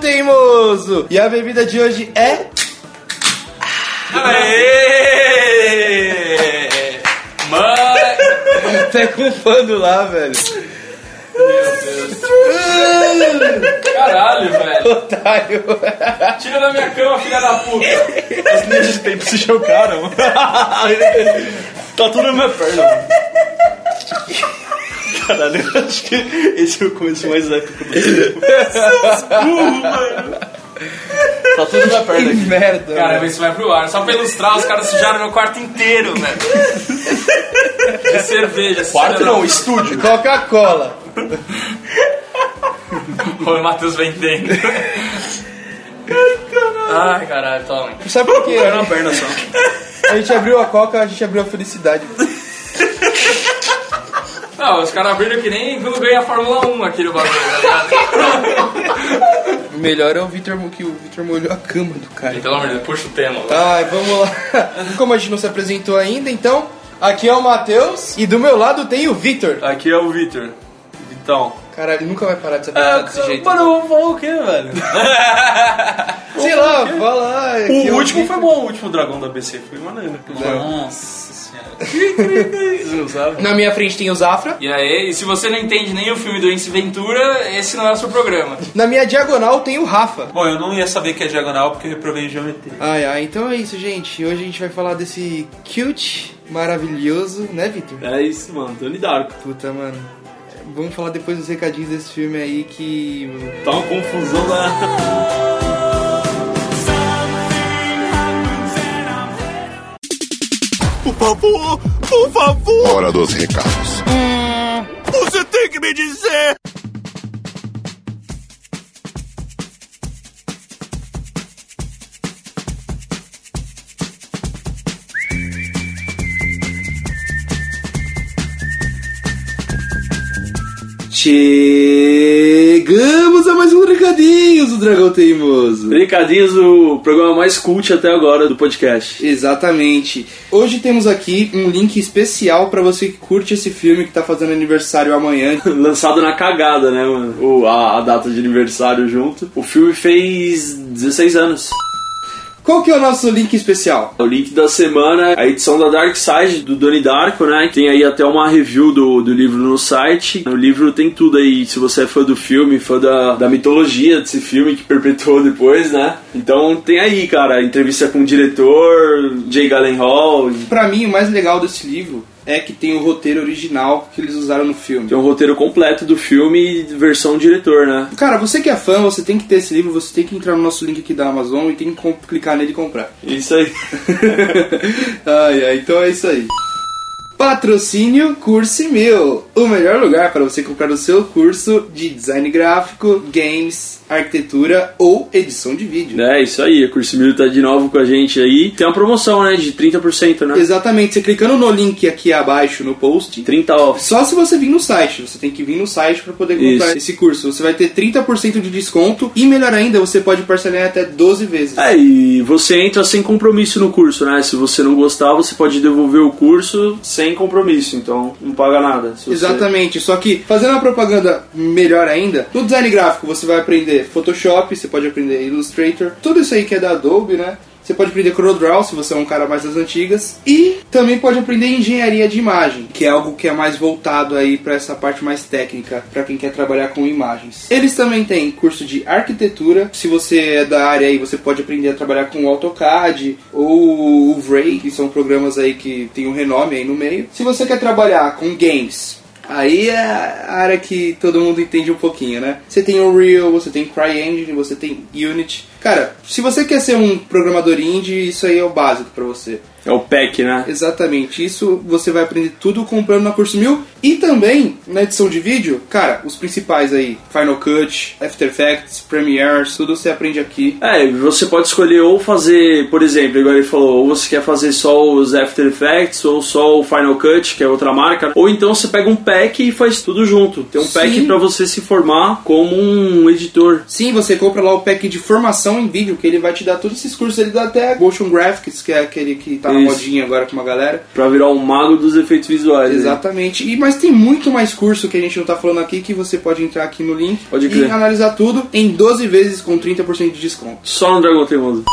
Teimoso! E a bebida de hoje é. Aê! Mãe! Tá com pano lá, velho. Caralho, velho! Otário. Tira da minha cama, filha da puta! As linhas de tempo se jogaram. tá tudo na minha perna. Mano. Caralho, eu acho que esse é o começo mais épico do tempo. Tá tudo na perna aqui. merda. Cara, isso vai pro ar. Só pra ilustrar, os caras sujaram meu quarto inteiro, velho. De cerveja. Quarto não, estúdio. Coca-Cola. O Matheus vendendo. Ai, caralho, toma. Sabe por quê? Foi na perna só. A gente abriu a Coca, a gente abriu a felicidade. Não, os caras abriram que nem quando ganha a Fórmula 1 aqui no bagulho, tá ligado? O melhor é o Vitor que o Vitor molhou a cama do cara. Pelo amor de Deus, puxa o tema. Ai, vamos lá. Como a gente não se apresentou ainda, então, aqui é o Matheus e do meu lado tem o Vitor. Aqui é o Vitor. Vitão. Caralho, ele nunca vai parar de se apresentar desse jeito. Mano, eu vou falar o quê, velho? Sei lá, fala. aqui é O último foi bom, o último dragão da BC foi maneiro. Nossa senhora. Você não sabe? Na minha frente tem o Zafra. E aí, e se você não entende nem o filme do Ace Ventura, esse não é o seu programa. Na minha diagonal tem o Rafa. Bom, eu não ia saber que é diagonal porque eu reprovei em geometria. Ai, ai, então é isso, gente. Hoje a gente vai falar desse cute, maravilhoso, né, Vitor? É isso, mano. Tony Darko. Puta, mano. Vamos falar depois dos recadinhos desse filme aí que. Tá uma confusão da. Por favor, por favor, Hora dos recados. você tem que me dizer. Chegamos a mais um Recadinhos do Dragão Teimoso. Recadinhos, o programa mais cult até agora do podcast. Exatamente. Hoje temos aqui um link especial pra você que curte esse filme que tá fazendo aniversário amanhã. Lançado na cagada, né, mano? O, a, a data de aniversário junto. O filme fez 16 anos. Qual que é o nosso link especial? O link da semana, a edição da Dark Side do Donnie Darko, né? Tem aí até uma review do, do livro no site. O livro tem tudo aí, se você é fã do filme, fã da, da mitologia desse filme que perpetuou depois, né? Então tem aí, cara, entrevista com o diretor, Jay Gyllenhaal. Pra mim, o mais legal desse livro é que tem o roteiro original que eles usaram no filme. Tem um roteiro completo do filme, versão diretor, né? Cara, você que é fã, você tem que ter esse livro, você tem que entrar no nosso link aqui da Amazon e tem que clicar nele e comprar. Isso aí. ai, ai, então é isso aí. Patrocínio Curse Mil, o melhor lugar para você comprar o seu curso de design gráfico, games, arquitetura ou edição de vídeo. É, isso aí, a Curso Mil tá de novo com a gente aí. Tem uma promoção, né, de 30%, né? Exatamente, você clicando no link aqui abaixo no post, 30 off. Só se você vir no site, você tem que vir no site para poder comprar Isso. esse curso. Você vai ter 30% de desconto e melhor ainda, você pode parcelar até 12 vezes. É, e você entra sem compromisso no curso, né? Se você não gostar, você pode devolver o curso sem compromisso, então não paga nada. Se você- Exatamente, só que fazendo uma propaganda melhor ainda, no design gráfico você vai aprender Photoshop, você pode aprender Illustrator, tudo isso aí que é da Adobe, né? Você pode aprender CorelDRAW se você é um cara mais das antigas e também pode aprender engenharia de imagem, que é algo que é mais voltado aí para essa parte mais técnica, para quem quer trabalhar com imagens. Eles também têm curso de arquitetura, se você é da área aí, você pode aprender a trabalhar com o AutoCAD ou o Ray, que são programas aí que tem um renome aí no meio. Se você quer trabalhar com games, Aí é a área que todo mundo entende um pouquinho, né? Você tem o Real, você tem CryEngine, você tem Unity. Cara, se você quer ser um programador indie, isso aí é o básico pra você. É o PEC, né? Exatamente, isso você vai aprender tudo comprando na Curso Mil e também na edição de vídeo, cara, os principais aí, Final Cut, After Effects, Premiere, tudo você aprende aqui. É, você pode escolher ou fazer, por exemplo, igual ele falou, ou você quer fazer só os After Effects ou só o Final Cut, que é outra marca, ou então você pega um pack e faz tudo junto. Tem um pack Sim. pra você se formar como um editor. Sim, você compra lá o pack de formação em vídeo, que ele vai te dar todos esses cursos, ele dá até Motion Graphics, que é aquele que tá na modinha agora com uma galera. Pra virar um mago dos efeitos visuais. né? Exatamente. E, mas tem muito mais curso que a gente não tá falando aqui que você pode entrar aqui no link Pode e analisar tudo em 12 vezes com 30% de desconto. Só no Dragão Teimoso.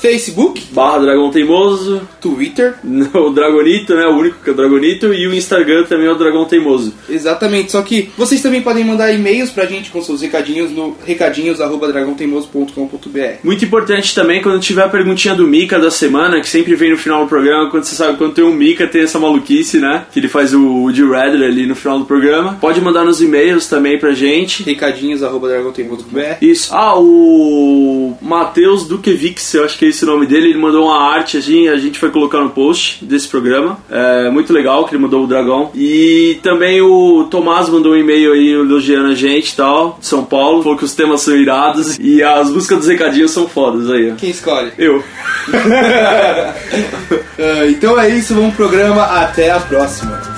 Facebook, Barra Dragão Teimoso, Twitter, o Dragonito, né? O único que é o Dragonito, e o Instagram também é o Dragão Teimoso. exatamente. Só que vocês também podem mandar e-mails pra gente com seus recadinhos no recadinhos@dragãoteimoso.com.br. Muito importante também quando tiver a perguntinha do Mika da semana, que sempre vem no final do programa, quando você sabe quando tem um Mika, tem essa maluquice, né? Que ele faz o Woody Redder ali no final do programa. Pode mandar nos e-mails também pra gente. recadinhos@dragãoteimoso.br. Isso. Ah, o Matheus Dukevics, eu acho que é esse o nome dele, ele mandou uma arte, assim, a gente vai colocar no post desse programa. É muito legal que ele mandou o dragão. E também o Tomás mandou um e-mail aí elogiando a gente e tal, de São Paulo. Falou que os temas são irados e as músicas dos recadinhos são fodas aí. Quem escolhe? Eu. Ah, então é isso, vamos pro programa. Até a próxima.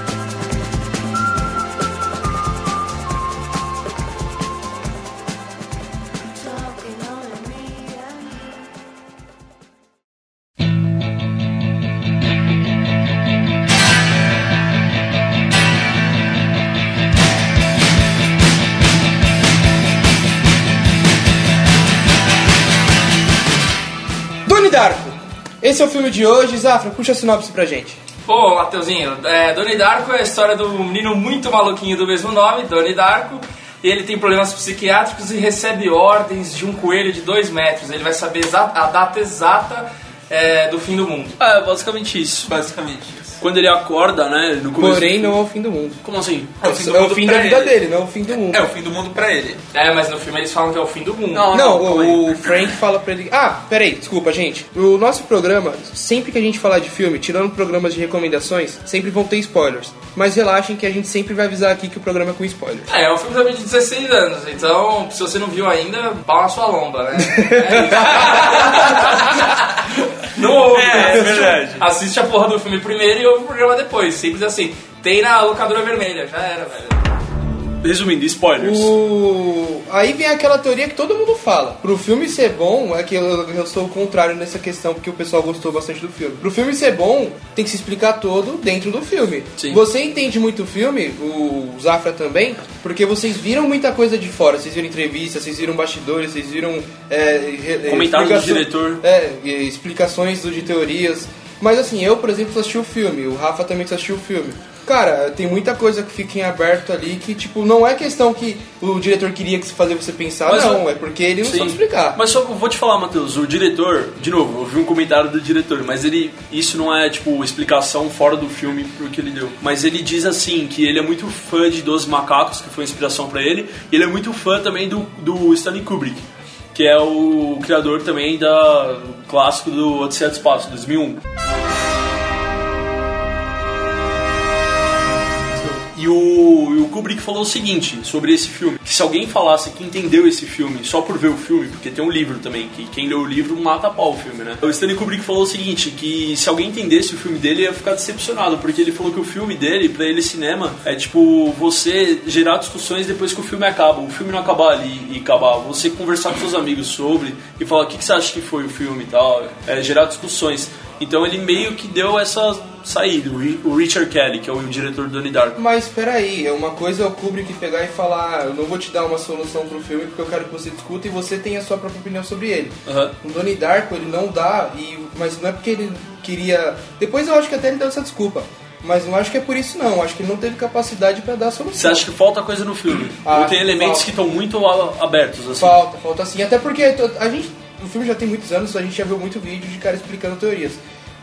Esse é o filme de hoje. Zafra, puxa a sinopse pra gente. Pô, Mateuzinho, é, Donnie Darko é a história do menino muito maluquinho do mesmo nome, Donnie Darko. Ele tem problemas psiquiátricos e recebe ordens de um coelho de dois metros. Ele vai saber a data exata é, do fim do mundo. É, basicamente isso. Basicamente isso. Quando ele acorda, né, no começo... Porém, não é o fim do mundo. Como assim? É o fim do é o fim da vida ele. dele, não é o fim do mundo. É o fim do mundo pra ele. É, mas no filme eles falam que é o fim do mundo. Não, Não, aí. o, o Frank fala pra ele. Ah, peraí, desculpa, gente. O nosso programa, sempre que a gente falar de filme, tirando programas de recomendações, sempre vão ter spoilers. Mas relaxem que a gente sempre vai avisar aqui que o programa é com spoilers. É, é um filme também de 16 anos, então se você não viu ainda, na sua lomba, né? É. não ouve, É, né? é verdade. Assiste a porra do filme primeiro e ouve o programa depois. Simples assim. Tem na locadora vermelha, já era, velho. Resumindo, spoilers. O... Aí vem aquela teoria que todo mundo fala. Pro filme ser bom, é que eu, eu sou o contrário nessa questão, porque o pessoal gostou bastante do filme. Pro filme ser bom, tem que se explicar todo dentro do filme. Sim. Você entende muito o filme, o Zafra também, porque vocês viram muita coisa de fora. Vocês viram entrevistas, vocês viram bastidores, vocês viram. É, Comentários do diretor. É, explicações de teorias. Mas assim, eu, por exemplo, assisti o filme, o Rafa também assistiu o filme. Cara, tem muita coisa que fica em aberto ali que, tipo, não é questão que o diretor queria que se fazer você pensar, Mas não, eu- é porque ele não Sim. sabe explicar. Mas só vou te falar, Matheus, o diretor, de novo, eu vi um comentário do diretor, mas ele. Isso não é, tipo, explicação fora do filme pro que ele deu. Mas ele diz assim que ele é muito fã de Doze Macacos, que foi inspiração pra ele, e ele é muito fã também do, do Stanley Kubrick, que é o criador também da clássico do Odisseia do Espaço, 2001. E o, e o Kubrick falou o seguinte sobre esse filme: que se alguém falasse que entendeu esse filme só por ver o filme, porque tem um livro também, que quem lê o livro mata a pau o filme, né? O Stanley Kubrick falou o seguinte: que se alguém entendesse o filme dele ia ficar decepcionado, porque ele falou que o filme dele, pra ele, cinema, é tipo você gerar discussões depois que o filme acaba. O filme não acabar ali e acabar, você conversar com seus amigos sobre e falar o que, que você acha que foi o filme e tal, é, gerar discussões. Então ele meio que deu essa saída, o Ri- o Richard Kelly, que é o diretor do Donnie Darko. Mas peraí, é uma coisa é o Kubrick pegar e falar, "Ah, eu não vou te dar uma solução pro filme porque eu quero que você discuta e você tenha a sua própria opinião sobre ele. Aham. O Donnie Darko ele não dá, e, mas não é porque ele queria. Depois eu acho que até ele deu essa desculpa. Mas não acho que é por isso não, acho que ele não teve capacidade pra dar a solução. Você acha que falta coisa no filme? Ah, tem elementos falta. que estão muito abertos, assim? Falta, falta sim. Até porque a gente. O filme já tem muitos anos, a gente já viu muito vídeo de cara explicando teorias.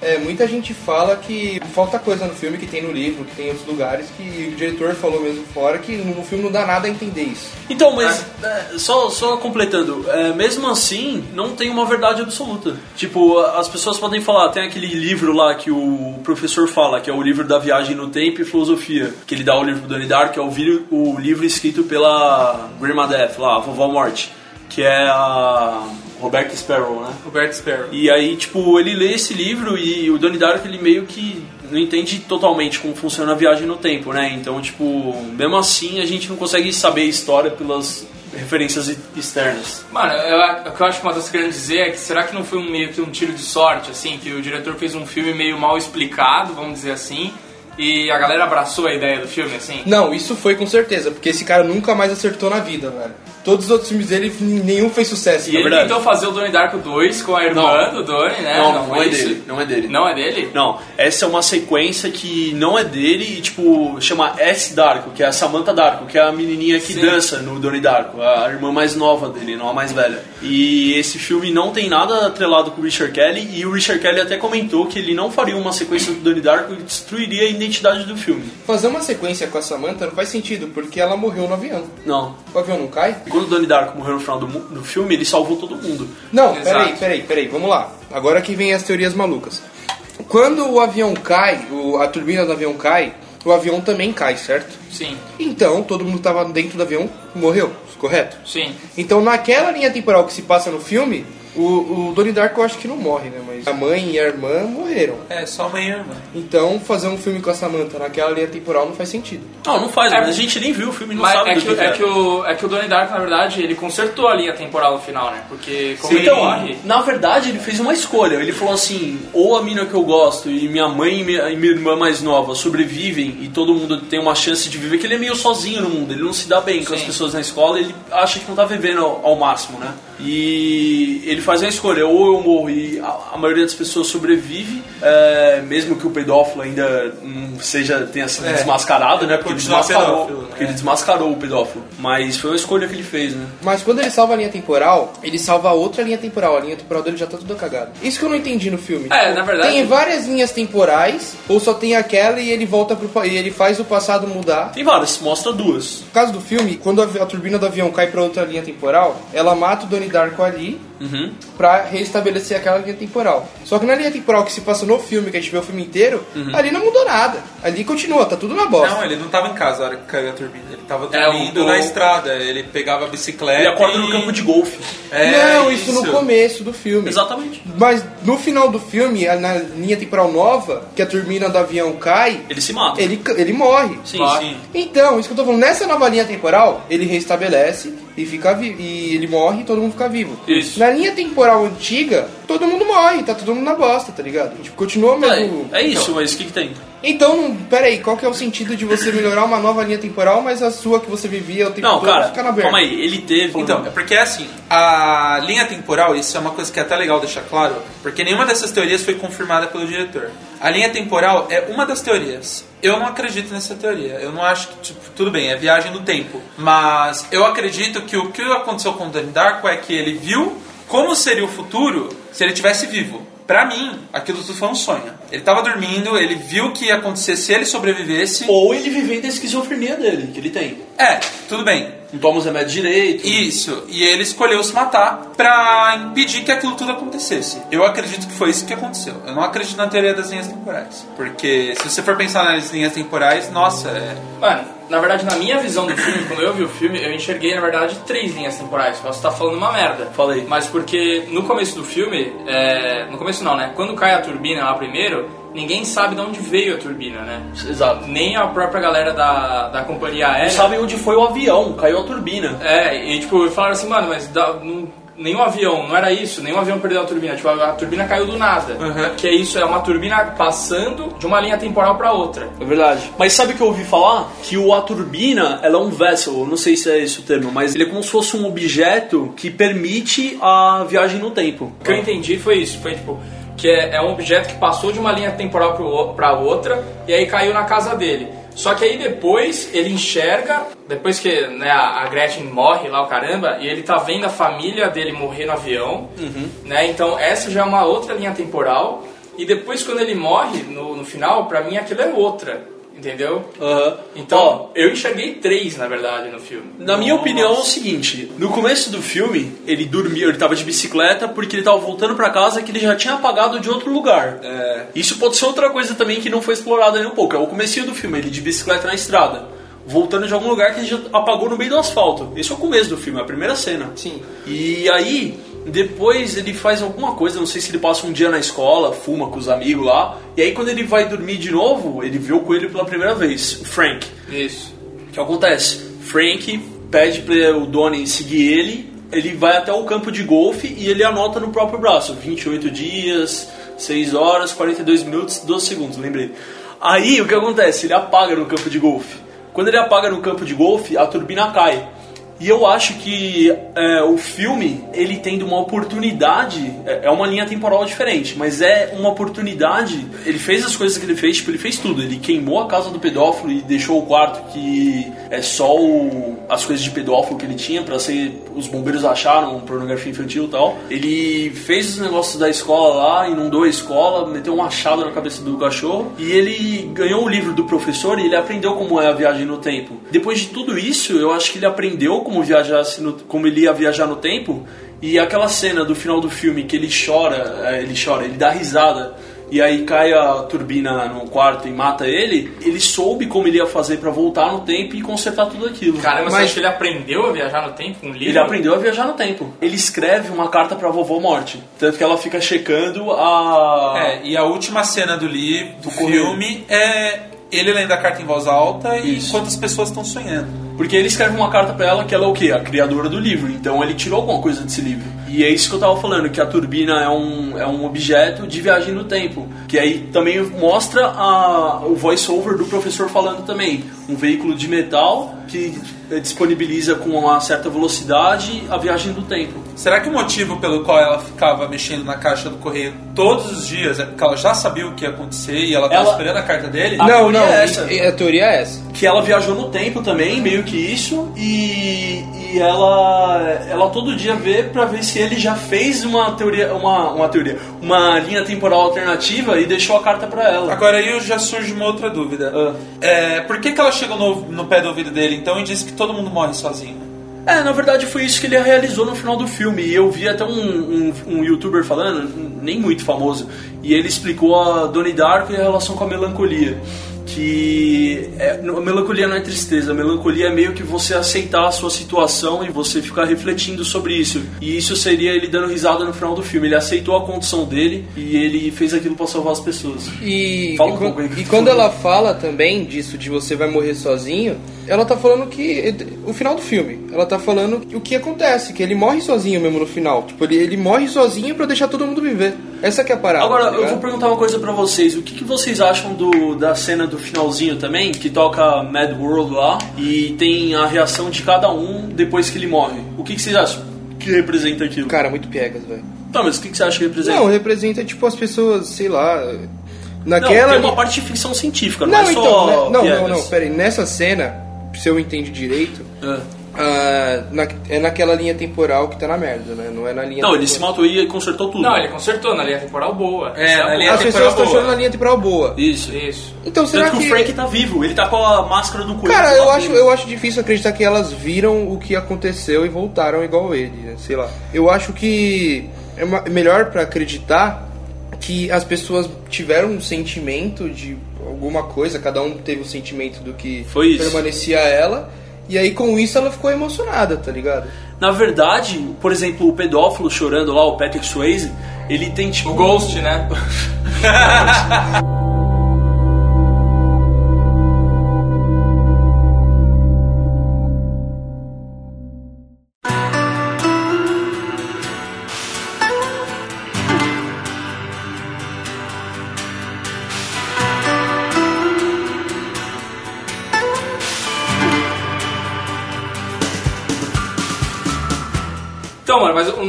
É, muita gente fala que falta coisa no filme que tem no livro, que tem em outros lugares, que o diretor falou mesmo fora, que no filme não dá nada a entender isso. Então, mas é, só, só completando, é, mesmo assim, não tem uma verdade absoluta. Tipo, as pessoas podem falar, tem aquele livro lá que o professor fala, que é o livro da viagem no tempo e filosofia, que ele dá o livro do Donnie Darko, que é o, vi- o livro escrito pela Grandma Death, lá, a Vovó Morte, que é a Roberta Sparrow, né? Roberto Sparrow. E aí, tipo, ele lê esse livro e o Donnie Darko, ele meio que não entende totalmente como funciona a viagem no tempo, né? Então, tipo, mesmo assim, a gente não consegue saber a história pelas referências externas. Mano, eu, o que eu acho que uma das querendo dizer é que será que não foi um meio que um tiro de sorte, assim, que o diretor fez um filme meio mal explicado, vamos dizer assim, e a galera abraçou a ideia do filme, assim? Não, isso foi com certeza, porque esse cara nunca mais acertou na vida, velho. Todos os outros filmes dele, nenhum fez sucesso. E na ele verdade. tentou fazer o Donnie Darko 2 com a irmã do Donnie, né? Não, não, é isso? dele. Não é dele. Não é dele? Não, essa é uma sequência que não é dele e, tipo, chama S. Darko, que é a Samantha Darko, que é a menininha que Sim. dança no Donnie Darko, a irmã mais nova dele, não a mais velha. E esse filme não tem nada atrelado com o Richard Kelly e o Richard Kelly até comentou que ele não faria uma sequência do Donnie Darko e destruiria a identidade do filme. Fazer uma sequência com a Samantha não faz sentido, porque ela morreu no avião. Não. O avião não cai? Quando o Donnie Darko morreu no final do, do filme, ele salvou todo mundo. Não, Exato. peraí, peraí, peraí, vamos lá. Agora que vem as teorias malucas. Quando o avião cai, o- a turbina do avião cai, o avião também cai, certo? Sim, Então, todo mundo que tava dentro do avião morreu, correto? sim. Então, naquela linha temporal que se passa no filme, o, o Donnie Darko eu acho que não morre, né? Mas a mãe e a irmã morreram. É, só amanhã, irmã. Então, fazer um filme com a Samantha naquela linha temporal não faz sentido. Não, não faz, É, mas a gente nem viu o filme e não Mas sabe é do que, que, é, é. que o, é que o Donnie Darko, na verdade, ele consertou a linha temporal no final, né? Porque como Sim, ele então, morre... na verdade, ele fez uma escolha. Ele falou assim: ou a mina que eu gosto e minha mãe e minha, e minha irmã mais nova sobrevivem e todo mundo tem uma chance de viver, que ele é meio sozinho no mundo, ele não se dá bem com as Sim. pessoas na escola, ele acha que não tá vivendo ao, ao máximo, né? E ele faz uma escolha: ou eu morro e a, a maioria das pessoas sobrevive, é, mesmo que o pedófilo ainda não seja, tenha sido É. desmascarado, né? Porque ele desmascarou, pedófilo, porque é. ele desmascarou o pedófilo. Mas foi uma escolha que ele fez, né? Mas quando ele salva a linha temporal, ele salva outra linha temporal. A linha temporal dele já tá toda cagada. Isso que eu não entendi no filme. É, na verdade- Tem várias linhas temporais, ou só tem aquela e ele volta pro e ele faz o passado mudar. Tem várias, mostra duas. No caso do filme, quando a, a turbina do avião cai pra outra linha temporal, ela mata o Donnie Darko ali Uhum. pra restabelecer aquela linha temporal. Só que na linha temporal que se passa no filme, que a gente vê o filme inteiro, Uhum. ali não mudou nada. Ali continua, tá tudo na bosta. Não, ele não tava em casa na hora que caiu a turbina. Ele tava É, o- dormindo o- na estrada. Ele pegava a bicicleta. Ele acorda e- no campo de golfe. É, não, isso, no começo do filme. Exatamente. Mas no final do filme, na linha temporal nova, que a turbina do avião cai, Ele se mata. ele, ele morre. Sim, sim. Então, isso que eu tô falando, nessa nova linha temporal, ele restabelece e fica vi- e ele morre e todo mundo fica vivo. Isso. Na linha temporal antiga, todo mundo morre, tá todo mundo na bosta, tá ligado? Tipo, continua mesmo. É, é isso, mas o que, que tem? Então, peraí, qual que é o sentido de você melhorar uma nova linha temporal, mas a sua que você vivia o tempo Não, todo cara, fica na merda? calma aí, ele teve. Então, é porque é assim, a linha temporal, isso é uma coisa que é até legal deixar claro, porque nenhuma dessas teorias foi confirmada pelo diretor. A linha temporal é uma das teorias. Eu não acredito nessa teoria. Eu não acho que, tipo, tudo bem, é viagem no tempo. Mas eu acredito que o que aconteceu com o Donnie Darko é que ele viu como seria o futuro se ele tivesse vivo. Pra mim, aquilo tudo foi um sonho. Ele tava dormindo, ele viu o que ia acontecer se ele sobrevivesse. Ou ele vivendo a esquizofrenia dele, que ele tem. É, tudo bem. Não toma os remédios direito. Isso, e ele escolheu se matar pra impedir que aquilo tudo acontecesse. Eu acredito que foi isso que aconteceu. Eu não acredito na teoria das linhas temporais. Porque se você for pensar nas linhas temporais, nossa, é. Mano, na verdade, na minha visão do filme, quando eu vi o filme, eu enxerguei, na verdade, três linhas temporais. Posso estar falando uma merda. Falei. Mas porque no começo do filme, é... no começo não, né? Quando cai a turbina lá primeiro, ninguém sabe de onde veio a turbina, né? Exato. Nem a própria galera da, da companhia Não aérea. sabem onde foi o avião, caiu a turbina. É, e tipo, falaram assim, mano, mas dá- não- nenhum avião, não era isso, nenhum avião perdeu a turbina, tipo, a, a turbina caiu do nada. Uhum. Que é isso, é uma turbina passando de uma linha temporal pra outra. É verdade. Mas sabe o que eu ouvi falar? Que o, a turbina, ela é um vessel, não sei se é esse o termo, mas ele é como se fosse um objeto que permite a viagem no tempo. O que eu entendi foi isso, foi tipo, que é, é um objeto que passou de uma linha temporal pra outra e aí caiu na casa dele. Só que aí depois ele enxerga, depois que né, a Gretchen morre lá o caramba, e ele tá vendo a família dele morrer no avião, né? Então essa já é uma outra linha temporal. E depois quando ele morre no, no final, pra mim aquilo é outra, entendeu? Aham. Então Ó, eu enxerguei três na verdade no filme. Na minha opinião é o seguinte, no começo do filme, ele dormiu, ele tava de bicicleta porque ele tava voltando pra casa que ele já tinha apagado de outro lugar. É. Isso pode ser outra coisa também que não foi explorada nem um pouco. É o comecinho do filme, ele de bicicleta na estrada, voltando de algum lugar que ele já apagou no meio do asfalto. Esse é o começo do filme, é a primeira cena. Sim. E aí, depois ele faz alguma coisa, não sei se ele passa um dia na escola, fuma com os amigos lá, e aí quando ele vai dormir de novo, ele vê o coelho pela primeira vez, o Frank. Isso. O que acontece? Frank pede para o Donnie seguir ele, ele vai até o campo de golfe e ele anota no próprio braço, 28 dias, 6 horas, 42 minutos, 12 segundos, lembrei. Aí o que acontece? Ele apaga no campo de golfe. Quando ele apaga no campo de golfe, a turbina cai. E eu acho que é, o filme, ele tendo uma oportunidade, é é uma linha temporal diferente, mas é uma oportunidade. Ele fez as coisas que ele fez, tipo, ele fez tudo. Ele queimou a casa do pedófilo e deixou o quarto que é só o- as coisas de pedófilo que ele tinha pra ser. Os bombeiros acharam pornografia infantil e tal. Ele fez os negócios da escola lá, inundou a escola, meteu um machado na cabeça do cachorro e ele ganhou o livro do professor e ele aprendeu como é a viagem no tempo. Depois de tudo isso, eu acho que ele aprendeu como viajasse no, como ele ia viajar no tempo e aquela cena do final do filme que ele chora, é, ele chora, ele dá risada e aí cai a turbina no quarto e mata ele, ele soube como ele ia fazer pra voltar no tempo e consertar tudo aquilo. Caramba, você Mas- acha que ele aprendeu a viajar no tempo com um livro? Ele aprendeu a viajar no tempo. Ele escreve uma carta pra vovó morte. Tanto que ela fica checando a. É, e a última cena do livro, do correio. filme, é ele lendo a carta em voz alta e enquanto as pessoas estão sonhando. Porque ele escreve uma carta pra ela que ela é o quê? A criadora do livro. Então ele tirou alguma coisa desse livro. E é isso que eu tava falando, que a turbina é um, é um objeto de viagem no tempo. Que aí também mostra a, o voice-over do professor falando também. Um veículo de metal que disponibiliza com uma certa velocidade a viagem do tempo. Será que o motivo pelo qual ela ficava mexendo na caixa do correio todos os dias é porque ela já sabia o que ia acontecer e ela tava Ela- esperando a carta dele? A não, não, é essa. a teoria é essa. que ela viajou no tempo também, meio que isso, e, e ela, ela todo dia vê pra ver se ele já fez uma teoria, uma, uma teoria, uma linha temporal alternativa e deixou a carta pra ela. Agora aí já surge uma outra dúvida. Ah. É, por que, que ela chegou no, no pé do ouvido dele então e disse que todo mundo morre sozinho? É, na verdade foi isso que ele realizou no final do filme. E eu vi até um, um, um youtuber falando, nem muito famoso, e ele explicou a Donnie Darko e a relação com a melancolia. Que é, a melancolia não é tristeza, a melancolia é meio que você aceitar a sua situação e você ficar refletindo sobre isso. E isso seria ele dando risada no final do filme. Ele aceitou a condição dele e ele fez aquilo pra salvar as pessoas. E, Fala um e, pouco aí, e quando ela fala também disso de você vai morrer sozinho, ela tá falando que. O final do filme. Ela tá falando o que acontece, que ele morre sozinho mesmo no final. Tipo, ele, ele morre sozinho pra deixar todo mundo viver. Essa que é a parada. Agora, tá eu vou perguntar uma coisa pra vocês. O que, que vocês acham do, da cena do finalzinho também, que toca Mad World lá, e tem a reação de cada um depois que ele morre? O que, que vocês acham que representa aquilo? Cara, muito piegas, velho. Tá, mas o que, que você acha que representa? Não, representa, tipo, as pessoas, sei lá. Não, Naquela. tem uma parte de ficção científica, não, Não, é então, só né? não, piegas. não, não, pera aí. Nessa cena, se eu entendi direito, É. ah, na- é naquela linha temporal que tá na merda, né? Não é na linha Não, ele se temporal. matou e consertou tudo. Não, ele consertou na linha temporal boa. É, Essa na linha As pessoas temporal estão boa. achando na linha temporal boa. Isso. Isso. Então será Tanto que, que. o Frank tá vivo, ele tá com a máscara do coelho. Cara, eu acho, dele. eu acho difícil acreditar que elas viram o que aconteceu e voltaram igual ele, né? sei lá. Eu acho que é melhor pra acreditar que as pessoas tiveram um sentimento de alguma coisa, cada um teve o sentimento do que permanecia a ela, e aí com isso ela ficou emocionada, tá ligado? Na verdade, por exemplo, o pedófilo chorando lá, o Patrick Swayze, ele tem tipo... O Ghost, né?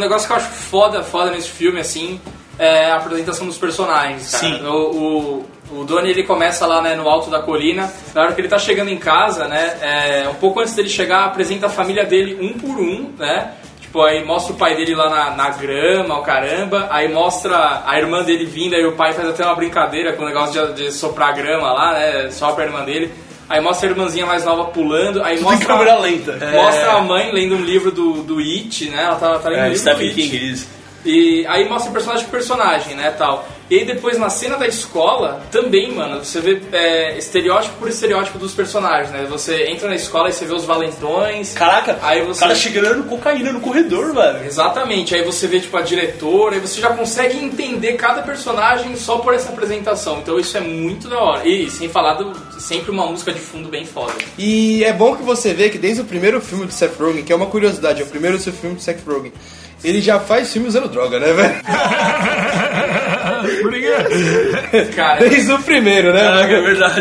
negócio que eu acho foda, foda nesse filme, assim, é a apresentação dos personagens, cara. Sim. O, o, o Donnie, ele começa lá, né, no alto da colina. Na hora que ele tá chegando em casa, né, é, um pouco antes dele chegar, apresenta a família dele um por um, né? Tipo, aí mostra o pai dele lá na, na grama, o caramba. Aí mostra a irmã dele vindo, aí o pai faz até uma brincadeira com o negócio de, de soprar grama lá, né? Sopra a irmã dele. Aí mostra a irmãzinha mais nova pulando. Aí Tudo mostra, câmera lenta. Mostra a mãe lendo um livro do, do It, né? Ela tá, tá lendo um É, livro Stephen. King, isso. E aí mostra personagem por personagem, né, tal. E aí depois na cena da escola, também, mano, você vê é, estereótipo por estereótipo dos personagens, né? Você entra na escola e você vê os valentões. Caraca, Aí o você- cara cheirando cocaína no corredor, velho. Exatamente, aí você vê tipo a diretora, e você já consegue entender cada personagem só por essa apresentação. Então isso é muito da hora. E sem falar do sempre uma música de fundo bem foda. E é bom que você vê que desde o primeiro filme de Seth Rogen, que é uma curiosidade, é o primeiro seu filme de Seth Rogen, ele já faz filme usando droga, né, velho? Cara, Desde o primeiro, né? Caraca, é verdade.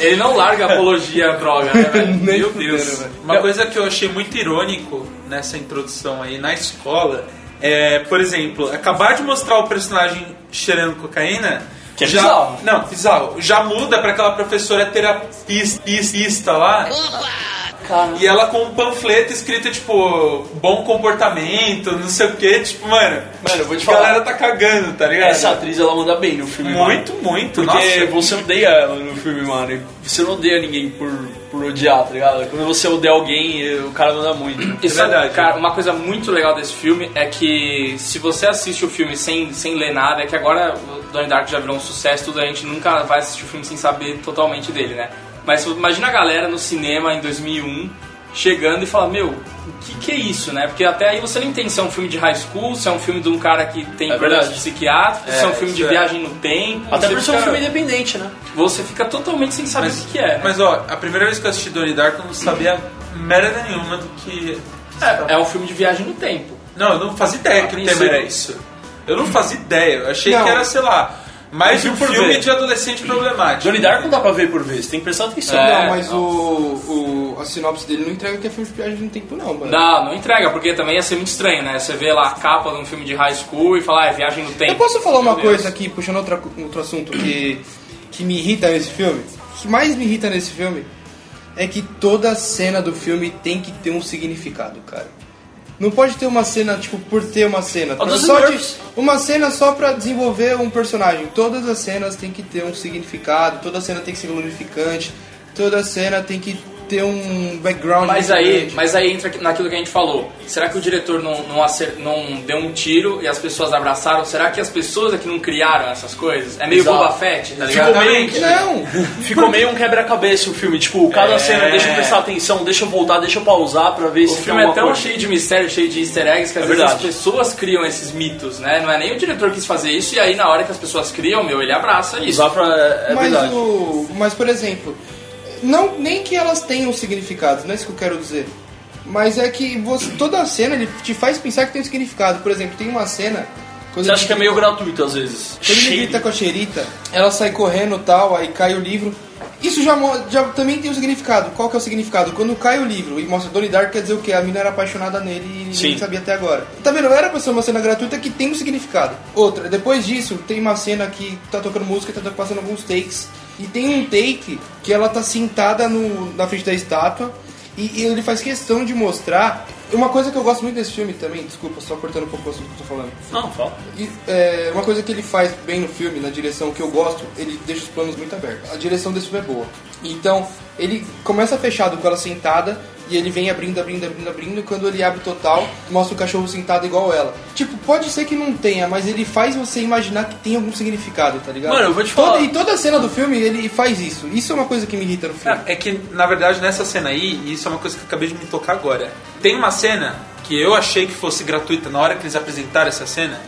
ele não larga a apologia à droga, né, velho? Meu Deus. velho. Uma coisa que eu achei muito irônico nessa introdução aí na escola é, por exemplo, acabar de mostrar o personagem cheirando cocaína. Que é já, bizarro. Não, bizarro. Já muda pra aquela professora terapista lá. E ela com um panfleto escrito, tipo, bom comportamento, não sei o que, tipo, mano. Mano, eu vou te a falar. galera tá cagando, tá ligado? Essa atriz, ela manda bem no filme, mano. Muito, muito. Porque Nossa, você odeia ela no filme, mano. e Você não odeia ninguém por, por odiar, tá ligado? Quando você odeia alguém, o cara manda muito. E sabe, verdade. cara, uma coisa muito legal desse filme é que se você assiste o filme sem, sem ler nada, é que agora o Donnie Darko já virou um sucesso, tudo a gente nunca vai assistir o filme sem saber totalmente dele, né? Mas imagina a galera no cinema em 2001 chegando e falar, meu, o que, que é isso, né? Porque até aí você não entende se é um filme de high school, se é um filme de um cara que tem É problemas psiquiátricos, se é um filme de é. viagem no tempo. Até você por ser um fica- filme independente, né? Você fica totalmente sem saber Mas, o que é. né? mas ó, a primeira vez que eu assisti Donnie Darko eu não sabia merda nenhuma do que. é, é um filme de viagem no tempo. Não, eu não fazia ideia que o tema era isso. Eu não fazia ideia. Eu achei Não. que era, sei lá, mais Um um filme vez. de adolescente problemático. Johnny Dark não dá pra ver por vez, tem que prestar atenção. É. não, mas o, o, a sinopse dele não entrega que é filme de viagem no tempo, não, mano. Não, não entrega, porque também ia ser muito estranho, né? Você vê lá a capa de um filme de high school e falar, ah, é viagem no tempo. Eu posso falar uma Deus. coisa aqui, puxando outra, outro assunto que, que me irrita nesse filme? O que mais me irrita nesse filme é que toda cena do filme tem que ter um significado, cara. Não pode ter uma cena, tipo, por ter uma cena. Dos Só de- uma cena só pra desenvolver um personagem. Todas as cenas tem que ter um significado, toda cena tem que ser glorificante, toda cena tem que ter um background Mas aí, diferente. mas aí entra naquilo que a gente falou. Será que o diretor não, não, acer- não deu um tiro e as pessoas abraçaram? Será que as pessoas é que não criaram essas coisas? É meio Exato. Boba Fett, tá ligado? Ficou meio, Não! ficou meio um quebra-cabeça o filme. Tipo, cada É. cena, deixa eu prestar atenção, deixa eu voltar, deixa eu pausar pra ver O se tem filme é tão coisa. cheio de mistério, cheio de easter eggs, que às É vezes as pessoas criam esses mitos, né? Não é nem o diretor que quis fazer isso, e aí na hora que as pessoas criam, meu, ele abraça isso. Pra... É, é mas, verdade. o, mas, por exemplo, não, nem que elas tenham significado, não é isso que eu quero dizer. Mas é que você, toda a cena ele te faz pensar que tem um significado. Por exemplo, tem uma cena. Você acha que é meio gratuito às vezes? Quando ele grita com a xerita, ela sai correndo e tal, aí cai o livro. Isso já, já também tem um significado. Qual que é o significado? Quando cai o livro e mostra Donnie Dark, quer dizer o quê? A mina era apaixonada nele e ninguém Sim. sabia até agora. Tá vendo? Era pra ser uma cena gratuita que tem um significado. Outra, depois disso, tem uma cena que tá tocando música e tá passando alguns takes. E tem um take que ela tá sentada no, na frente da estátua e, e ele faz questão de mostrar. Uma coisa que eu gosto muito desse filme também, desculpa, só cortando um pouco o assunto que eu tô falando. Não, fala. E, é, uma coisa que ele faz bem no filme, na direção que eu gosto, ele deixa os planos muito abertos. A direção desse filme é boa. Então, ele começa fechado com ela sentada, e ele vem abrindo, abrindo, abrindo, abrindo, e quando ele abre total, mostra o cachorro sentado igual ela. Tipo, pode ser que não tenha, mas ele faz você imaginar que tem algum significado, tá ligado? Mano, eu vou te Toda- falar. e toda a cena do filme, ele faz isso. Isso é uma coisa que me irrita no filme. É, é que, na verdade, nessa cena aí, e isso é uma coisa que eu acabei de me tocar agora. Tem uma cena que eu achei que fosse gratuita na hora que eles apresentaram essa cena,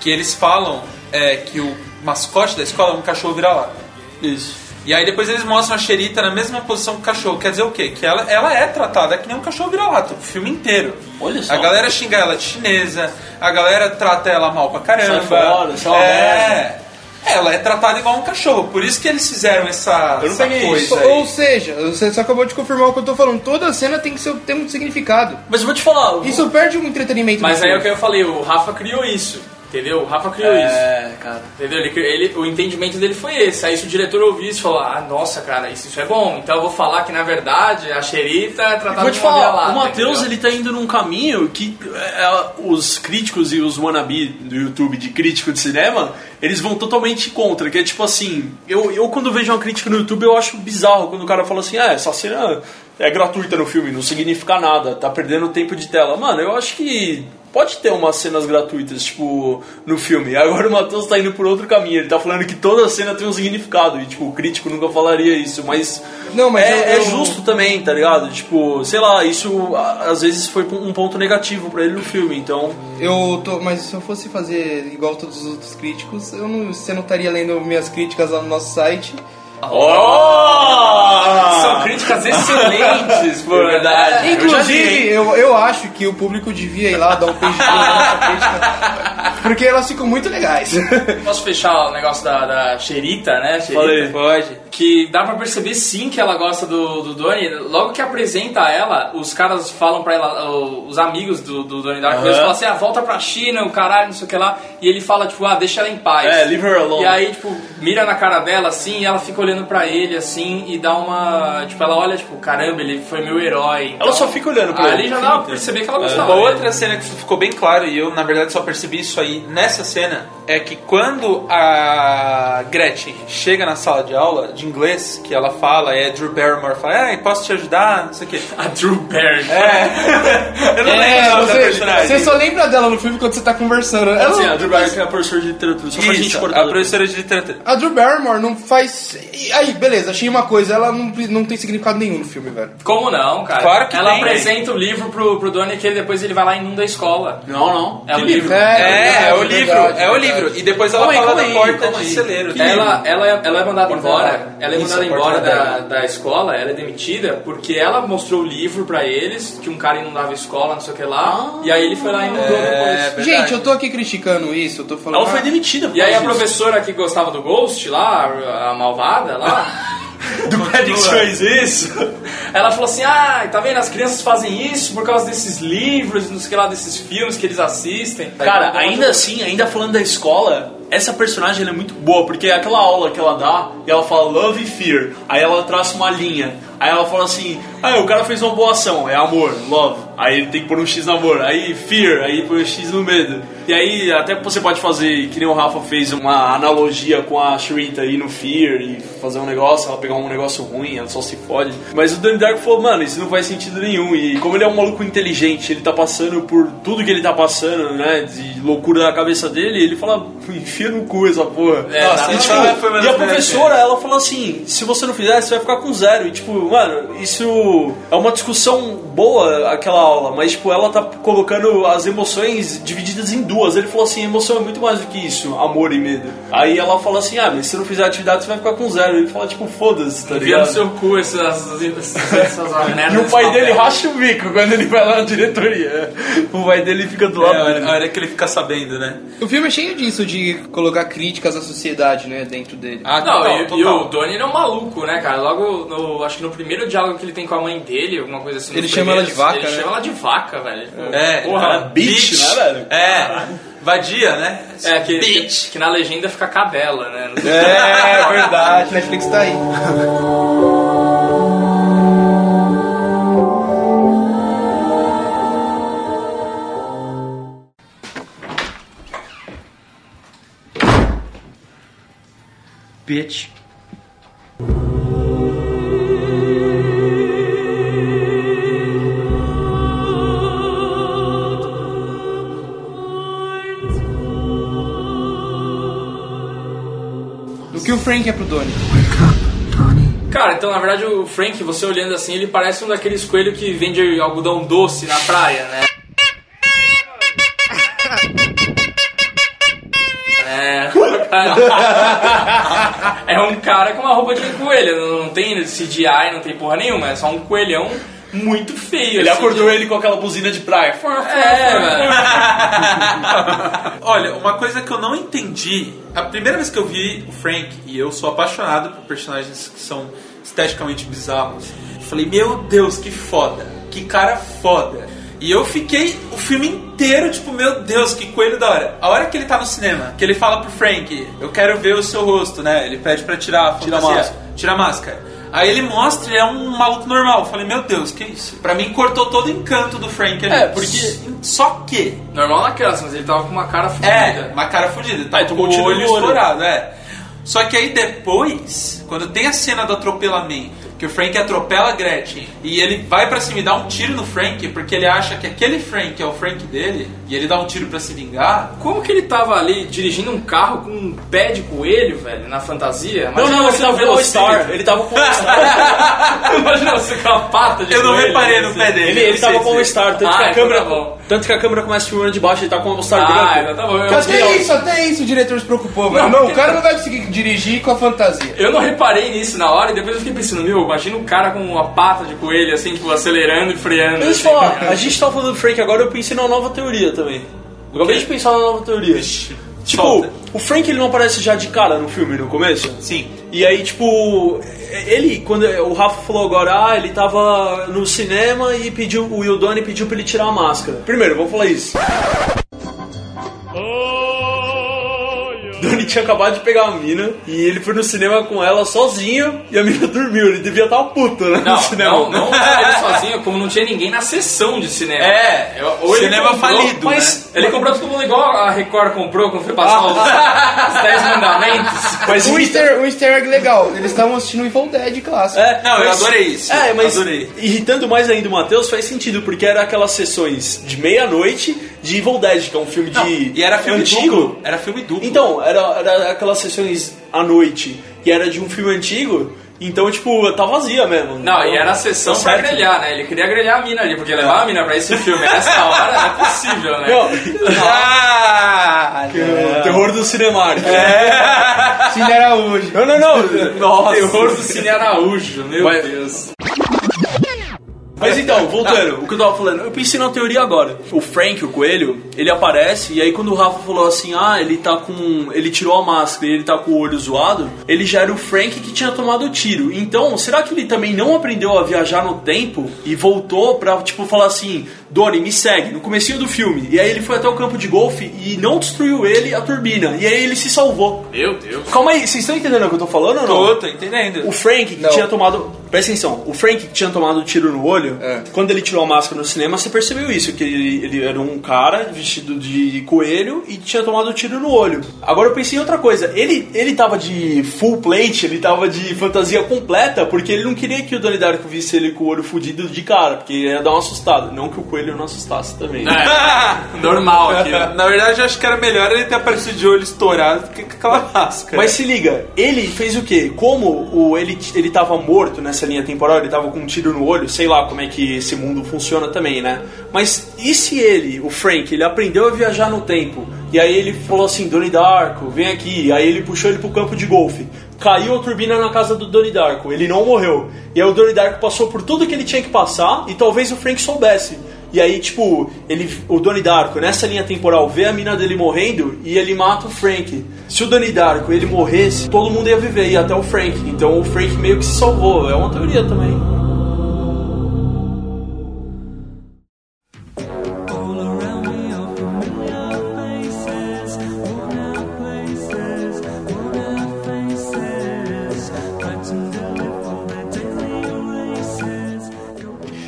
que eles falam é, que o mascote da escola é um cachorro vira-lata. Isso. E aí depois eles mostram a Xerita na mesma posição que o cachorro. Quer dizer o quê? Que ela, ela é tratada que nem um cachorro vira-lata, o filme inteiro. Olha só. A galera xinga ela de chinesa, a galera trata ela mal pra caramba. Sai fora, sai uma é. Ela é tratada igual um cachorro. Por isso que eles fizeram essa, Eu não essa coisa isso. aí. Ou seja, você só acabou de confirmar o que eu tô falando. Toda cena tem que ser, ter um significado. Mas eu vou te falar. Isso perde um entretenimento. Mas aí é o que eu falei, o Rafa criou isso. Entendeu? O Rafa criou isso. É, cara. Entendeu? Ele, ele- o entendimento dele foi esse. Aí se o diretor ouvir isso e falar, ah, nossa, cara, isso, isso é bom. Então eu vou falar que, na verdade, a xerita é tratada Vou te falar, o Matheus ele tá indo num caminho que é, os críticos e os wannabe do YouTube de crítico de cinema, eles vão totalmente contra, que é tipo assim, eu, eu quando vejo uma crítica no YouTube eu acho bizarro quando o cara fala assim, ah, essa cena é gratuita no filme, não significa nada, tá perdendo tempo de tela. Mano, eu acho que pode ter umas cenas gratuitas, tipo, no filme. Agora o Matheus tá indo por outro caminho. Ele tá falando que toda cena tem um significado. E, tipo, o crítico nunca falaria isso. Mas, Não, mas é, eu- é eu- justo também, tá ligado? Tipo, sei lá, isso a- às vezes foi um ponto negativo pra ele no filme. Então, Eu tô, mas se eu fosse fazer igual todos os outros críticos, eu não, você não estaria lendo minhas críticas lá no nosso site. São críticas excelentes, por verdade. Inclusive, eu, eu acho que o público devia ir lá dar um view na crítica, porque elas ficam muito legais. Posso fechar o negócio da, da Xerita, né? Xerita? Falei. Pode. Que dá pra perceber sim que ela gosta do, do Donnie. Logo que apresenta ela, os caras falam pra ela, os amigos do, do Donnie Darko, eles falam assim: ah, volta pra China, o caralho, não sei o que lá. E ele fala, tipo, ah, deixa ela em paz. É, leave her alone. E aí, tipo, mira na cara dela assim, e ela fica olhando pra ele assim, e dá uma. Tipo, ela olha, tipo, caramba, ele foi meu herói. ela só fica olhando pra Ali ele. já dá pra perceber que ela gostava. Uma outra cena que ficou bem claro, e eu na verdade só percebi isso aí nessa cena, é que quando a Gretchen chega na sala de aula de inglês, que ela fala, é Drew Barrymore, fala, ah, posso te ajudar, não sei o quê. A Drew Barry. É, eu não É, lembro você, personagem. você só lembra dela no filme quando você tá conversando. Ela Assim, não- a Drew Barrymore é a professora de literatura. Só pra gente Isso, cortar. a professora de literatura. A Drew Barrymore não faz. Aí, beleza, achei uma coisa, ela não, não tem significado nenhum no filme, velho. Como não, cara? Claro que Ela tem, apresenta o livro pro, pro Donnie que ele, depois ele vai lá e inunda a escola. Não, não. É o livro. É, é, o verdade, livro, verdade, é o verdade. livro. E depois ela aí, fala da aí, porta de aí. celeiro. Ela, ela, é- ela é mandada Porta embora. Ela é mandada embora da- da, escola, ela é demitida porque ela mostrou o livro pra eles, que um cara inundava a escola, não sei o que lá. e aí ele foi lá e inundou É, depois. Gente, eu tô aqui criticando isso, eu tô falando. Ela foi ah, demitida. por E aí a professora que gostava do Ghost lá, a malvada lá. do fez isso. Ela falou assim: Ah, tá vendo? As crianças fazem isso por causa desses livros, não sei lá, desses filmes que eles assistem. Cara, Aí, ainda assim, ainda falando da escola, essa personagem ela é muito boa, porque aquela aula que ela dá, e ela fala love e fear, aí ela traça uma linha, aí ela fala assim, ah, o cara fez uma boa ação, é amor, love, aí ele tem que pôr um X no amor, aí fear, aí põe um X no medo. E aí até você pode fazer, que nem o Rafa fez, uma analogia com a Shrita aí no fear e fazer um negócio, ela pegar um negócio ruim, ela só se fode. Mas o Donnie Darko falou, mano, isso não faz sentido nenhum. E como ele é um maluco inteligente, ele tá passando por tudo que ele tá passando, né, de loucura na cabeça dele, ele fala, enfia no cu essa porra. É, Nossa, isso Tipo, foi e a professora, ela falou assim: se você não fizer, você vai ficar com zero. E tipo, mano, isso é uma discussão boa, aquela aula, mas tipo, ela tá colocando as emoções divididas em duas. Ele falou assim: emoção é muito mais do que isso, amor e medo. Aí ela fala assim: ah, mas se não fizer a atividade, você vai ficar com zero. Ele fala, tipo, foda-se, tá Enfia no ligado? seu cu essas, essas, essas merdas. E o pai dele papel. racha o bico quando ele vai lá na diretoria. O pai dele fica do É, lado a hora, dele. a hora que ele fica sabendo, né? O filme é cheio disso, de colocar críticas à sociedade, né, dentro dele. Ah, Não, total, e, e total. o Donnie ele é um maluco, né, cara? Logo, no, acho que no primeiro diálogo que ele tem com a mãe dele, alguma coisa assim. Ele chama ela de vaca, Ele né? chama de vaca, velho. Tipo, É, porra, bitch, né, velho? É, vadia, né? É, que, que, Bitch. que na legenda fica cadela, né? É, verdade. Netflix tá aí. Bitch. Frank é pro Donnie? Cara, então na verdade o Frank, você olhando assim, ele parece um daqueles coelhos que vende algodão doce na praia, né? É, é um cara com uma roupa de coelho, não, tem CGI, não tem porra nenhuma, é só um coelhão muito feio. Ele assim, acordou de- ele com aquela buzina de praia. É, velho. Olha, uma coisa que eu não entendi. A primeira vez que eu vi o Frank, e eu sou apaixonado por personagens que são esteticamente bizarros, eu falei, meu Deus, que foda. Que cara foda. E eu fiquei o filme inteiro, tipo, meu Deus, que coelho da hora. A hora que ele tá no cinema, que ele fala pro Frank, eu quero ver o seu rosto, né? Ele pede pra tirar a Tira a fantasia, máscara. Tira a máscara. Aí ele mostra e é um maluco normal. Eu falei, meu Deus, que isso? Pra mim cortou todo o encanto do Frank ali. É, porque- Só que Normal naquelas, mas ele tava com uma cara fodida. é, uma cara fodida. Tá Aí com tomou o olho. estourado, é. Só que aí depois, quando tem a cena do atropelamento que o Frank atropela a Gretchen e ele vai pra cima e dá um tiro no Frank porque ele acha que aquele Frank é o Frank dele e ele dá um tiro pra se vingar. Como que ele tava ali dirigindo um carro com um pé de coelho, velho, na fantasia? Não, Imagina não, você ele tava no com o. Star. Ele tava com o Star. Imagina você com a pata de Eu não coelho, reparei no assim. pé dele. Ele, ele não tava com o Star, tanto Ah, que a então câmera. tá bom. tanto que a câmera começa filmando de baixo, ele tá com o Star Ah, branco. então tá bom. Eu, Até eu, isso, até isso o diretor se preocupou, velho. Não, Não, o cara não vai conseguir dirigir com a fantasia. eu não reparei nisso na hora e depois eu fiquei pensando, meu, imagina um cara com uma pata de coelho, assim, tipo, acelerando e freando. Deixa eu assim, falar, tá ligado? a gente tava falando do Frank agora, eu pensei numa nova teoria também. Eu acabei de pensar numa nova teoria. Tipo, solta. o Frank ele não aparece já de cara no filme no começo? Sim. E aí, tipo, ele, quando o Rafa falou agora, ah, ele tava no cinema e pediu, o Will Donnie pediu pra ele tirar a máscara. Primeiro, vamos falar isso. Donnie tinha acabado de pegar a mina e ele foi no cinema com ela sozinho e a mina dormiu. Ele devia estar puto, né? Não, no cinema. não, não ele sozinho, como não tinha ninguém na sessão de cinema. É, Eu- ou ele cinema comprou, falido, mas né? Ele comprou todo mundo igual a Record comprou quando foi passar os, os 10 mandamentos. Mas Um easter, um easter egg legal. Eles estavam assistindo o Evil Dead clássico. É, Não, eu mas- adorei isso. É, mas Adorei. irritando mais ainda o Matheus faz sentido, porque era aquelas sessões de meia-noite de Evil Dead, que é um filme de. Não, e era filme antigo. duplo. Era filme duplo. Então, era, era aquelas sessões à noite e era de um filme antigo, então, tipo, tá vazia mesmo. Não, e era a sessão Tá pra certo. grelhar, né? Ele queria grelhar a mina ali, porque levar a mina pra esse filme nessa hora não é possível, né? Não, Ah, o terror do cinemático. Cine Araújo. Não, não, não. Nossa. Terror do Cine Araújo, meu Vai- Deus. Mas então, voltando, o que eu tava falando, eu pensei na teoria agora. O Frank, o coelho, ele aparece e aí quando o Rafa falou assim, ah, ele tá com. ele tirou a máscara e ele tá com o olho zoado, ele já era o Frank que tinha tomado o tiro. Então, será que ele também não aprendeu a viajar no tempo e voltou pra, tipo, falar assim, Donnie, me segue, no comecinho do filme. E aí ele foi até o campo de golfe e não destruiu ele a turbina. E aí ele se salvou. Meu Deus. Calma aí, vocês estão entendendo o que eu tô falando ou não? Tô, tô entendendo. O Frank que Não. tinha tomado. Presta atenção, o Frank que tinha tomado um tiro no olho, É. quando ele tirou a máscara no cinema, você percebeu isso, que ele, ele era um cara vestido de coelho e tinha tomado um tiro no olho. Agora eu pensei em outra coisa, ele, ele tava de full plate, ele tava de fantasia completa, porque ele não queria que o Donnie Darko visse ele com o olho fudido de cara, porque ia dar um assustado. Não que o coelho não assustasse também. né? É, normal aqui. né? Na verdade, eu acho que era melhor ele ter aparecido de olho estourado do que com aquela máscara. Mas se liga, ele fez o quê? Como o, ele, ele tava morto nessa linha temporal, ele tava com um tiro no olho, sei lá como é que esse mundo funciona também, né? Mas e se ele, o Frank, ele aprendeu a viajar no tempo, e aí ele falou assim, Donnie Darko, vem aqui, aí ele puxou ele pro campo de golfe. Caiu a turbina na casa do Donnie Darko, ele não morreu. E aí o Donnie Darko passou por tudo que ele tinha que passar, e talvez o Frank soubesse. E aí, tipo, ele, o Donnie Darko, nessa linha temporal, vê a mina dele morrendo e ele mata o Frank. Se o Donnie Darko ele morresse, todo mundo ia viver, ia até o Frank. Então o Frank meio que se salvou. É uma teoria também.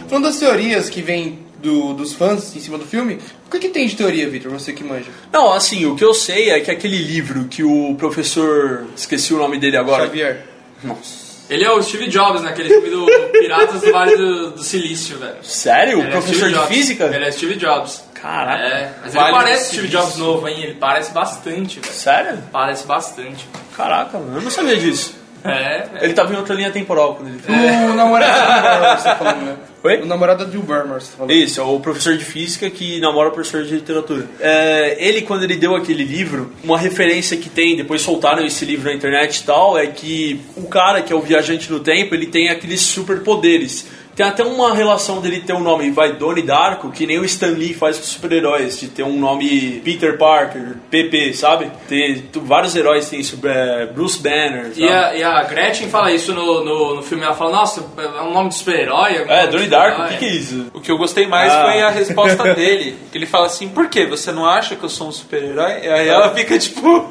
Falando das teorias que vêm do- dos fãs em cima do filme, o que, que tem de teoria, Victor? Você que manja. Não, assim, o que eu sei é que aquele livro que o professor. Esqueci o nome dele agora. Xavier. Nossa. Ele é o Steve Jobs naquele filme do Piratas do Vale do, do Silício, velho. Sério? O Ele é professor Steve de física? Ele é Steve Jobs. Caraca. É, mas Vale ele parece Steve. Jobs novo, hein? Ele parece bastante, velho. Sério? Parece bastante. Caraca, mano, eu não sabia disso. É, velho. Ele tava em outra linha temporal quando ele fez. O namorado do Barmer, você tá falando, né? Oi? O namorado do Barmer, você tá falando. Isso, é o professor de física que namora o professor de literatura. É, ele, quando ele deu aquele livro, uma referência que tem, depois soltaram esse livro na internet e tal, é que o cara que é o viajante no tempo, ele tem aqueles superpoderes. Tem até uma relação dele ter um nome, vai, Donnie Darko, que nem o Stan Lee faz com super-heróis, de ter um nome Peter Parker, PP, sabe? Ter, tu- vários heróis têm isso, é, Bruce Banner, sabe? E a, e a Gretchen fala isso no, no, no filme. Ela fala, nossa, é um nome de super-herói. É, de Donnie Darko, o super-herói." que, que é isso? O que eu gostei mais Ah. foi a resposta dele. Que ele fala assim, por quê? Você não acha que eu sou um super-herói? E aí ela fica tipo...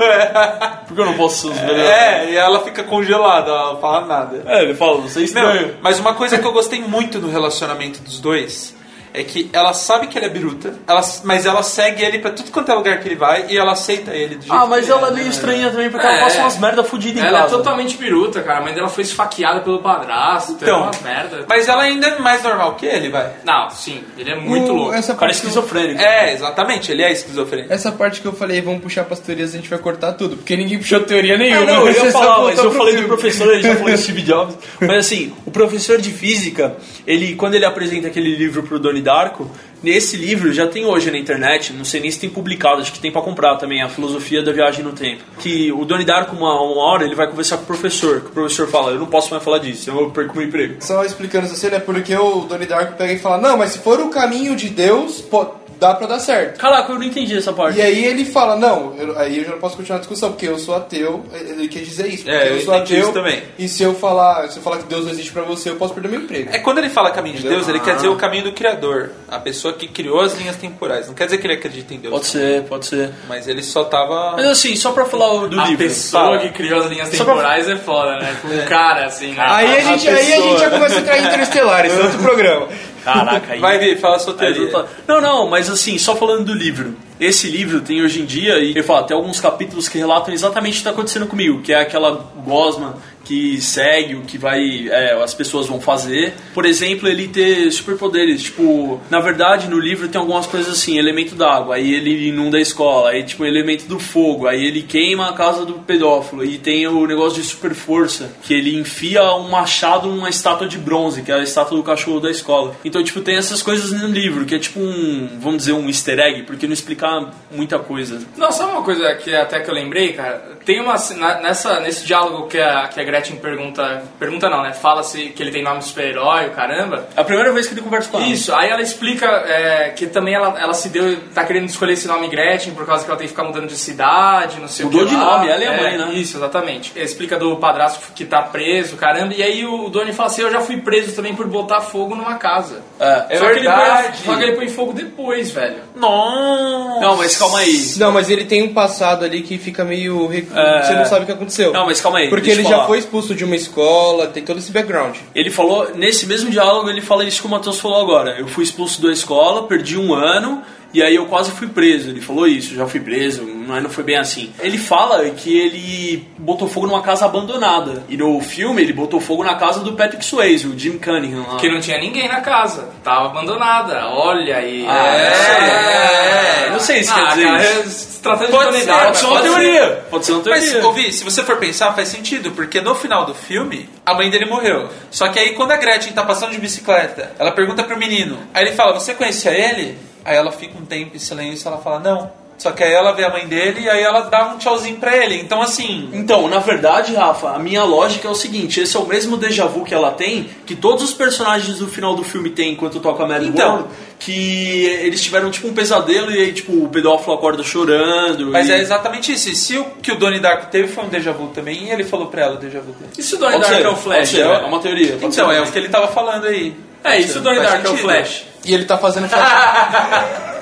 Por que eu não posso ser é, e ela fica congelada, ela não fala nada. É, ele fala, você é estranho. Meu, mas uma coisa que eu gostei muito no relacionamento dos dois é que ela sabe que ele é biruta, ela, mas ela segue ele pra tudo quanto é lugar que ele vai e ela aceita ele do jeito Ah, mas que ela é meio né? estranha também, porque É. ela passa umas merda fodidas em Ela é casa. totalmente biruta, cara. A mãe dela foi esfaqueada pelo padrasto. Então, é uma merda. Mas ela ainda é mais normal que ele, vai. Não, sim, ele é muito O- louco. Essa O cara é parte, que eu, esquizofrênico. É, exatamente, ele é esquizofrênico. essa parte que eu falei, vamos puxar pras teorias, a gente vai cortar tudo. Porque ninguém puxou teoria nenhuma. É, não, eu ia falar, mas eu falei do professor, ele já falou de Steve Jobs. Mas assim, o professor de física, ele, quando ele apresenta aquele livro pro Doni Darko, nesse livro já tem hoje na internet, não sei nem se tem publicado, acho que tem pra comprar também, a filosofia da viagem no tempo. Que o Doni Darko, uma, uma hora, ele vai conversar com o professor, que o professor fala, eu não posso mais falar disso, eu perco meu emprego. Só explicando essa cena, é porque o Donnie Darko pega e fala, não, mas se for o caminho de Deus, pô, dá pra dar certo. Caraca, eu não entendi essa parte. E aí ele fala, não, eu- aí eu já não posso continuar a discussão, porque eu sou ateu, ele quer dizer isso, porque É, eu eu sou ateu, isso também. e se eu falar, se eu falar que Deus não existe pra você, eu posso perder meu emprego. É quando ele fala caminho de? Deus, ele quer dizer o caminho do Criador, a pessoa que criou as linhas temporais. Não quer dizer que ele acredita em Deus, Pode ser, pode ser. mas ele só tava. Mas assim, só pra falar o- do a livro. pessoa fala. que criou as linhas Só pra- temporais é foda, né? Tipo, um cara assim, né? Aí a, gente, aí a gente já começa a entrar em Interestelar, esse é outro programa. Caraca, aí. Vai vir, fala sua eu tô- Não, não, mas assim, só falando do livro. Esse livro tem hoje em dia, e ele fala, tem alguns capítulos que relatam exatamente o que está acontecendo comigo, que é aquela gosma que segue o que vai é, as pessoas vão fazer. Por exemplo, ele ter superpoderes. Tipo, na verdade, no livro tem algumas coisas assim, elemento d'água, aí ele inunda a escola, aí tipo, elemento do fogo, aí ele queima a casa do pedófilo, e tem o negócio de super força, que ele enfia um machado numa estátua de bronze, que é a estátua do cachorro da escola. Então, tipo, tem essas coisas no livro, que é tipo um, vamos dizer, um easter egg, porque não explica muita coisa. Não, sabe uma coisa que até que eu lembrei, cara? Tem uma. Nessa, nesse diálogo que a, que a Gretchen pergunta. Pergunta não, né? Fala se que ele tem nome de super-herói, o caramba. É a primeira vez que ele conversa com ela. Isso, aí ela explica é, que também ela, ela se deu. tá querendo escolher esse nome Gretchen por causa que ela tem que ficar mudando de cidade, não sei Mudou o que. de lá. nome, ela é a mãe, né? Isso, exatamente. Explica do padrasto que tá preso, caramba. E aí o Doni fala assim: eu já fui preso também por botar fogo numa casa. É. É só Que ele verdade. põe, só que ele põe fogo depois, velho. Nossa! Não, mas calma aí. Não, mas ele tem um passado ali que fica meio... rec- É. Você não sabe o que aconteceu. Não, mas calma aí. Porque deixa ele já falar. foi expulso de uma escola, tem todo esse background. Ele falou, nesse mesmo diálogo, ele fala isso que o Matheus falou agora. Eu fui expulso da escola, perdi um ano, e aí eu quase fui preso. Ele falou isso, já fui preso, mas não foi bem assim. Ele fala que ele botou fogo numa casa abandonada. E no filme ele botou fogo na casa do Patrick Swayze, o Jim Cunningham lá. Que não tinha ninguém na casa. Tava abandonada. Olha aí. Ah, é, não sei. é. Não sei se ah, quer dizer cara, isso. é- se tratando Pode de ser, Pode ser uma pode teoria. Pode ser uma Mas, teoria. ouvi, se você for pensar, faz sentido, porque no final do filme, a mãe dele morreu. Só que aí, quando a Gretchen tá passando de bicicleta, ela pergunta pro menino. Aí ele fala, você conhecia ele? Aí ela fica um tempo em silêncio e ela fala, não. Só que aí ela vê a mãe dele e aí ela dá um tchauzinho pra ele. Então, assim... Então, na verdade, Rafa, a minha lógica é o seguinte: esse é o mesmo déjà vu que ela tem, que todos os personagens do final do filme têm enquanto toca a Mad Então. World, que eles tiveram tipo um pesadelo e aí, tipo, o pedófilo acorda chorando. Mas e... é exatamente isso. E se o que o Donnie Darko teve foi um déjà vu também, e ele falou pra ela o déjà vu dele. E se o Donnie Darko é o Flash? ser, é uma teoria. Então, ser é o que ele tava falando aí. É, e se o Donnie Darko é o. Flash? E ele tá fazendo flash...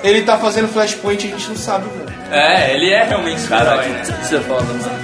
ele tá fazendo flashpoint e a gente não sabe, velho. É, ele é realmente super-herói, né? Isso é foda, mano.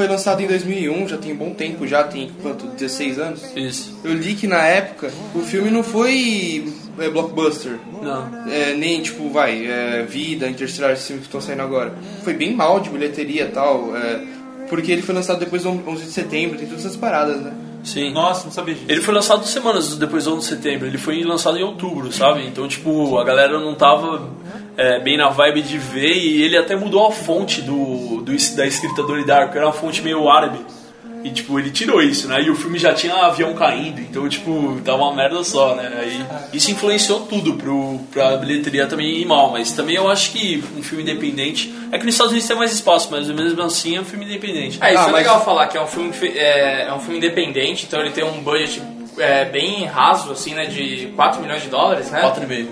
Foi lançado em 2001, já tem um bom tempo, já tem quanto? 16 anos? Isso. Eu li que na época o filme não foi é, blockbuster. Não. É, nem tipo, vai, é, Vida, Interstellar, esses filmes que estão saindo agora. Foi bem mal de bilheteria e tal, é, porque ele foi lançado depois do 11 de setembro, tem todas essas paradas, né? Sim. Nossa, não sabia disso. Ele foi lançado semanas depois do 11 de setembro. Ele foi lançado em outubro, sabe? Então, tipo, a galera não tava é, bem na vibe de ver e ele até mudou a fonte do, do da escrita do Darko, que era uma fonte meio árabe. E, tipo, ele tirou isso, né? E o filme já tinha avião caindo, então, tipo, tava uma merda só, né? Aí, isso influenciou tudo pro, pra bilheteria também ir mal, mas também eu acho que um filme independente... É que nos Estados Unidos tem mais espaço, mas mesmo assim é um filme independente. É, isso Ah, é mas- legal falar que é um filme é, é um filme independente, então ele tem um budget é, bem raso, assim, né, de 4 milhões de dólares, né? 4,5.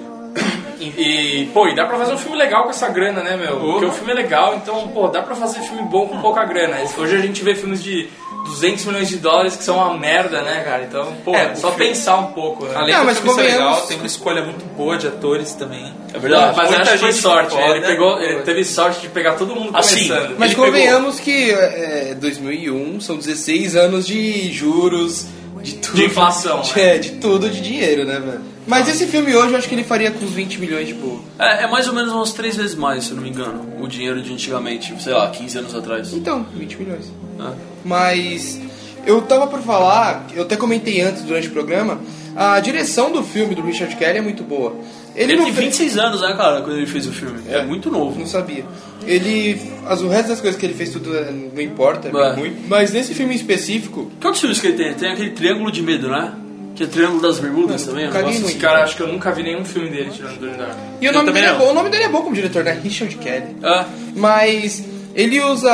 E, e, pô, e dá pra fazer um filme legal com essa grana, né, meu? Porque o filme é legal, então, pô, dá pra fazer filme bom com pouca grana. Hoje a gente vê filmes de 200 milhões de dólares que são uma merda, né, cara? Então, pô, É, é, só filme- pensar um pouco, né? Além Não, do mas filme convenhamos- legal, tem uma escolha muito boa de atores também. É verdade. Mas eu muita acho que foi sorte. foda. Ele, pegou, ele teve sorte de pegar todo mundo Assim, começando. Mas Ele pegou- convenhamos que é, 2001 são 16 anos de juros, de tudo. De inflação, De, né? é, de tudo de dinheiro, né, velho? Mas esse filme hoje eu acho que ele faria com uns 20 milhões de boa. É, é mais ou menos umas três vezes mais, se eu não me engano, o dinheiro de antigamente, sei lá, 15 anos atrás. Então, 20 milhões. É. Mas eu tava por falar, eu até comentei antes durante o programa, a direção do filme do Richard Kelly é muito boa. Ele, Ele tem fez- 26 anos, né, cara, quando ele fez o filme. É, muito novo. Não sabia. Ele. As, o resto das coisas que ele fez tudo é, não importa, é É. muito. Mas nesse filme em específico, Que outros filmes que ele tem? Tem aquele Triângulo de Medo, né? Que é Triângulo das Bermudas também. muito. assim. Cara, acho que eu nunca vi nenhum filme dele tirando o Donnie Darko. E o nome, dele é bom, o nome dele é bom como diretor, né? Richard Kelly. É. Mas ele usa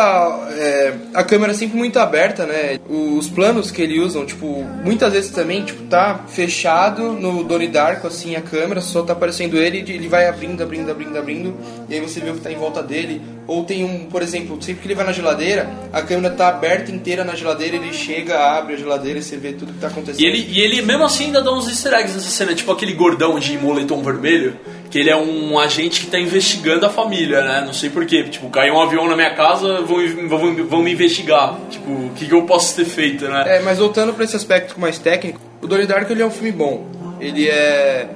é, a câmera sempre muito aberta, né? Os planos que ele usam, tipo, muitas vezes também, tipo, tá fechado no Donnie Darko, assim, a câmera, só tá aparecendo ele, ele vai abrindo, abrindo, abrindo, abrindo, e aí você vê o que tá em volta dele. Ou tem um, por exemplo, sempre que ele vai na geladeira, a câmera tá aberta inteira na geladeira, ele chega, abre a geladeira e você vê tudo que tá acontecendo. E ele, e ele mesmo assim ainda dá uns easter eggs nessa cena, tipo aquele gordão de moletom vermelho, que ele é um agente que tá investigando a família, né? Não sei porquê. Tipo, caiu um avião na minha casa, vão, vão, vão me investigar. Tipo, o que, que eu posso ter feito, né? É, mas voltando pra esse aspecto mais técnico, o Donnie Darko ele é um filme bom. Ele é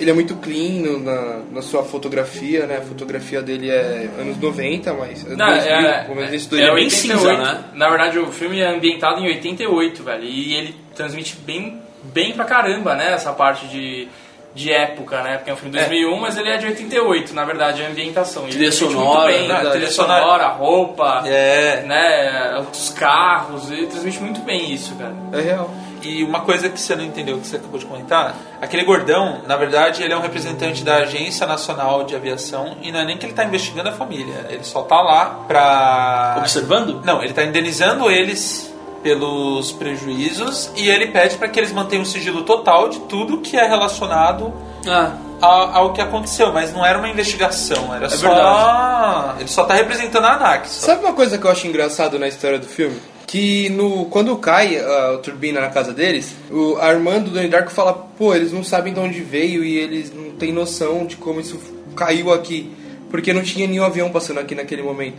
ele é muito clean no- na, na sua fotografia, né? A fotografia dele é anos 90, mas Não, 2000, é, pelo menos é, 2000. é bem 88. cinza, né? Na verdade, o filme é ambientado em 88, velho. E ele transmite bem, bem pra caramba, né? Essa parte de, de época, né? Porque é um filme de 2001, mas ele é de 88, na verdade, é a ambientação. Ele Trilha sonora, muito bem, né? trilha sonora. sonora, roupa, É. né? Os carros, ele transmite muito bem isso, cara. É real. E uma coisa que você não entendeu, que você acabou de comentar, aquele gordão, na verdade, ele é um representante da Agência Nacional de Aviação e não é nem que ele tá investigando a família, ele só tá lá pra... Observando? Não, ele tá indenizando eles pelos prejuízos e ele pede para que eles mantenham o sigilo total de tudo que é relacionado Ah, a- ao que aconteceu, mas não era uma investigação, era só... verdade. Ele só tá representando a ANAC. só. Sabe uma coisa que eu acho engraçado na história do filme? Que no, quando cai a, turbina na casa deles, o, a irmã do Donnie Darko fala, pô, eles não sabem de onde veio e eles não têm noção de como isso caiu aqui. Porque não tinha nenhum avião passando aqui naquele momento.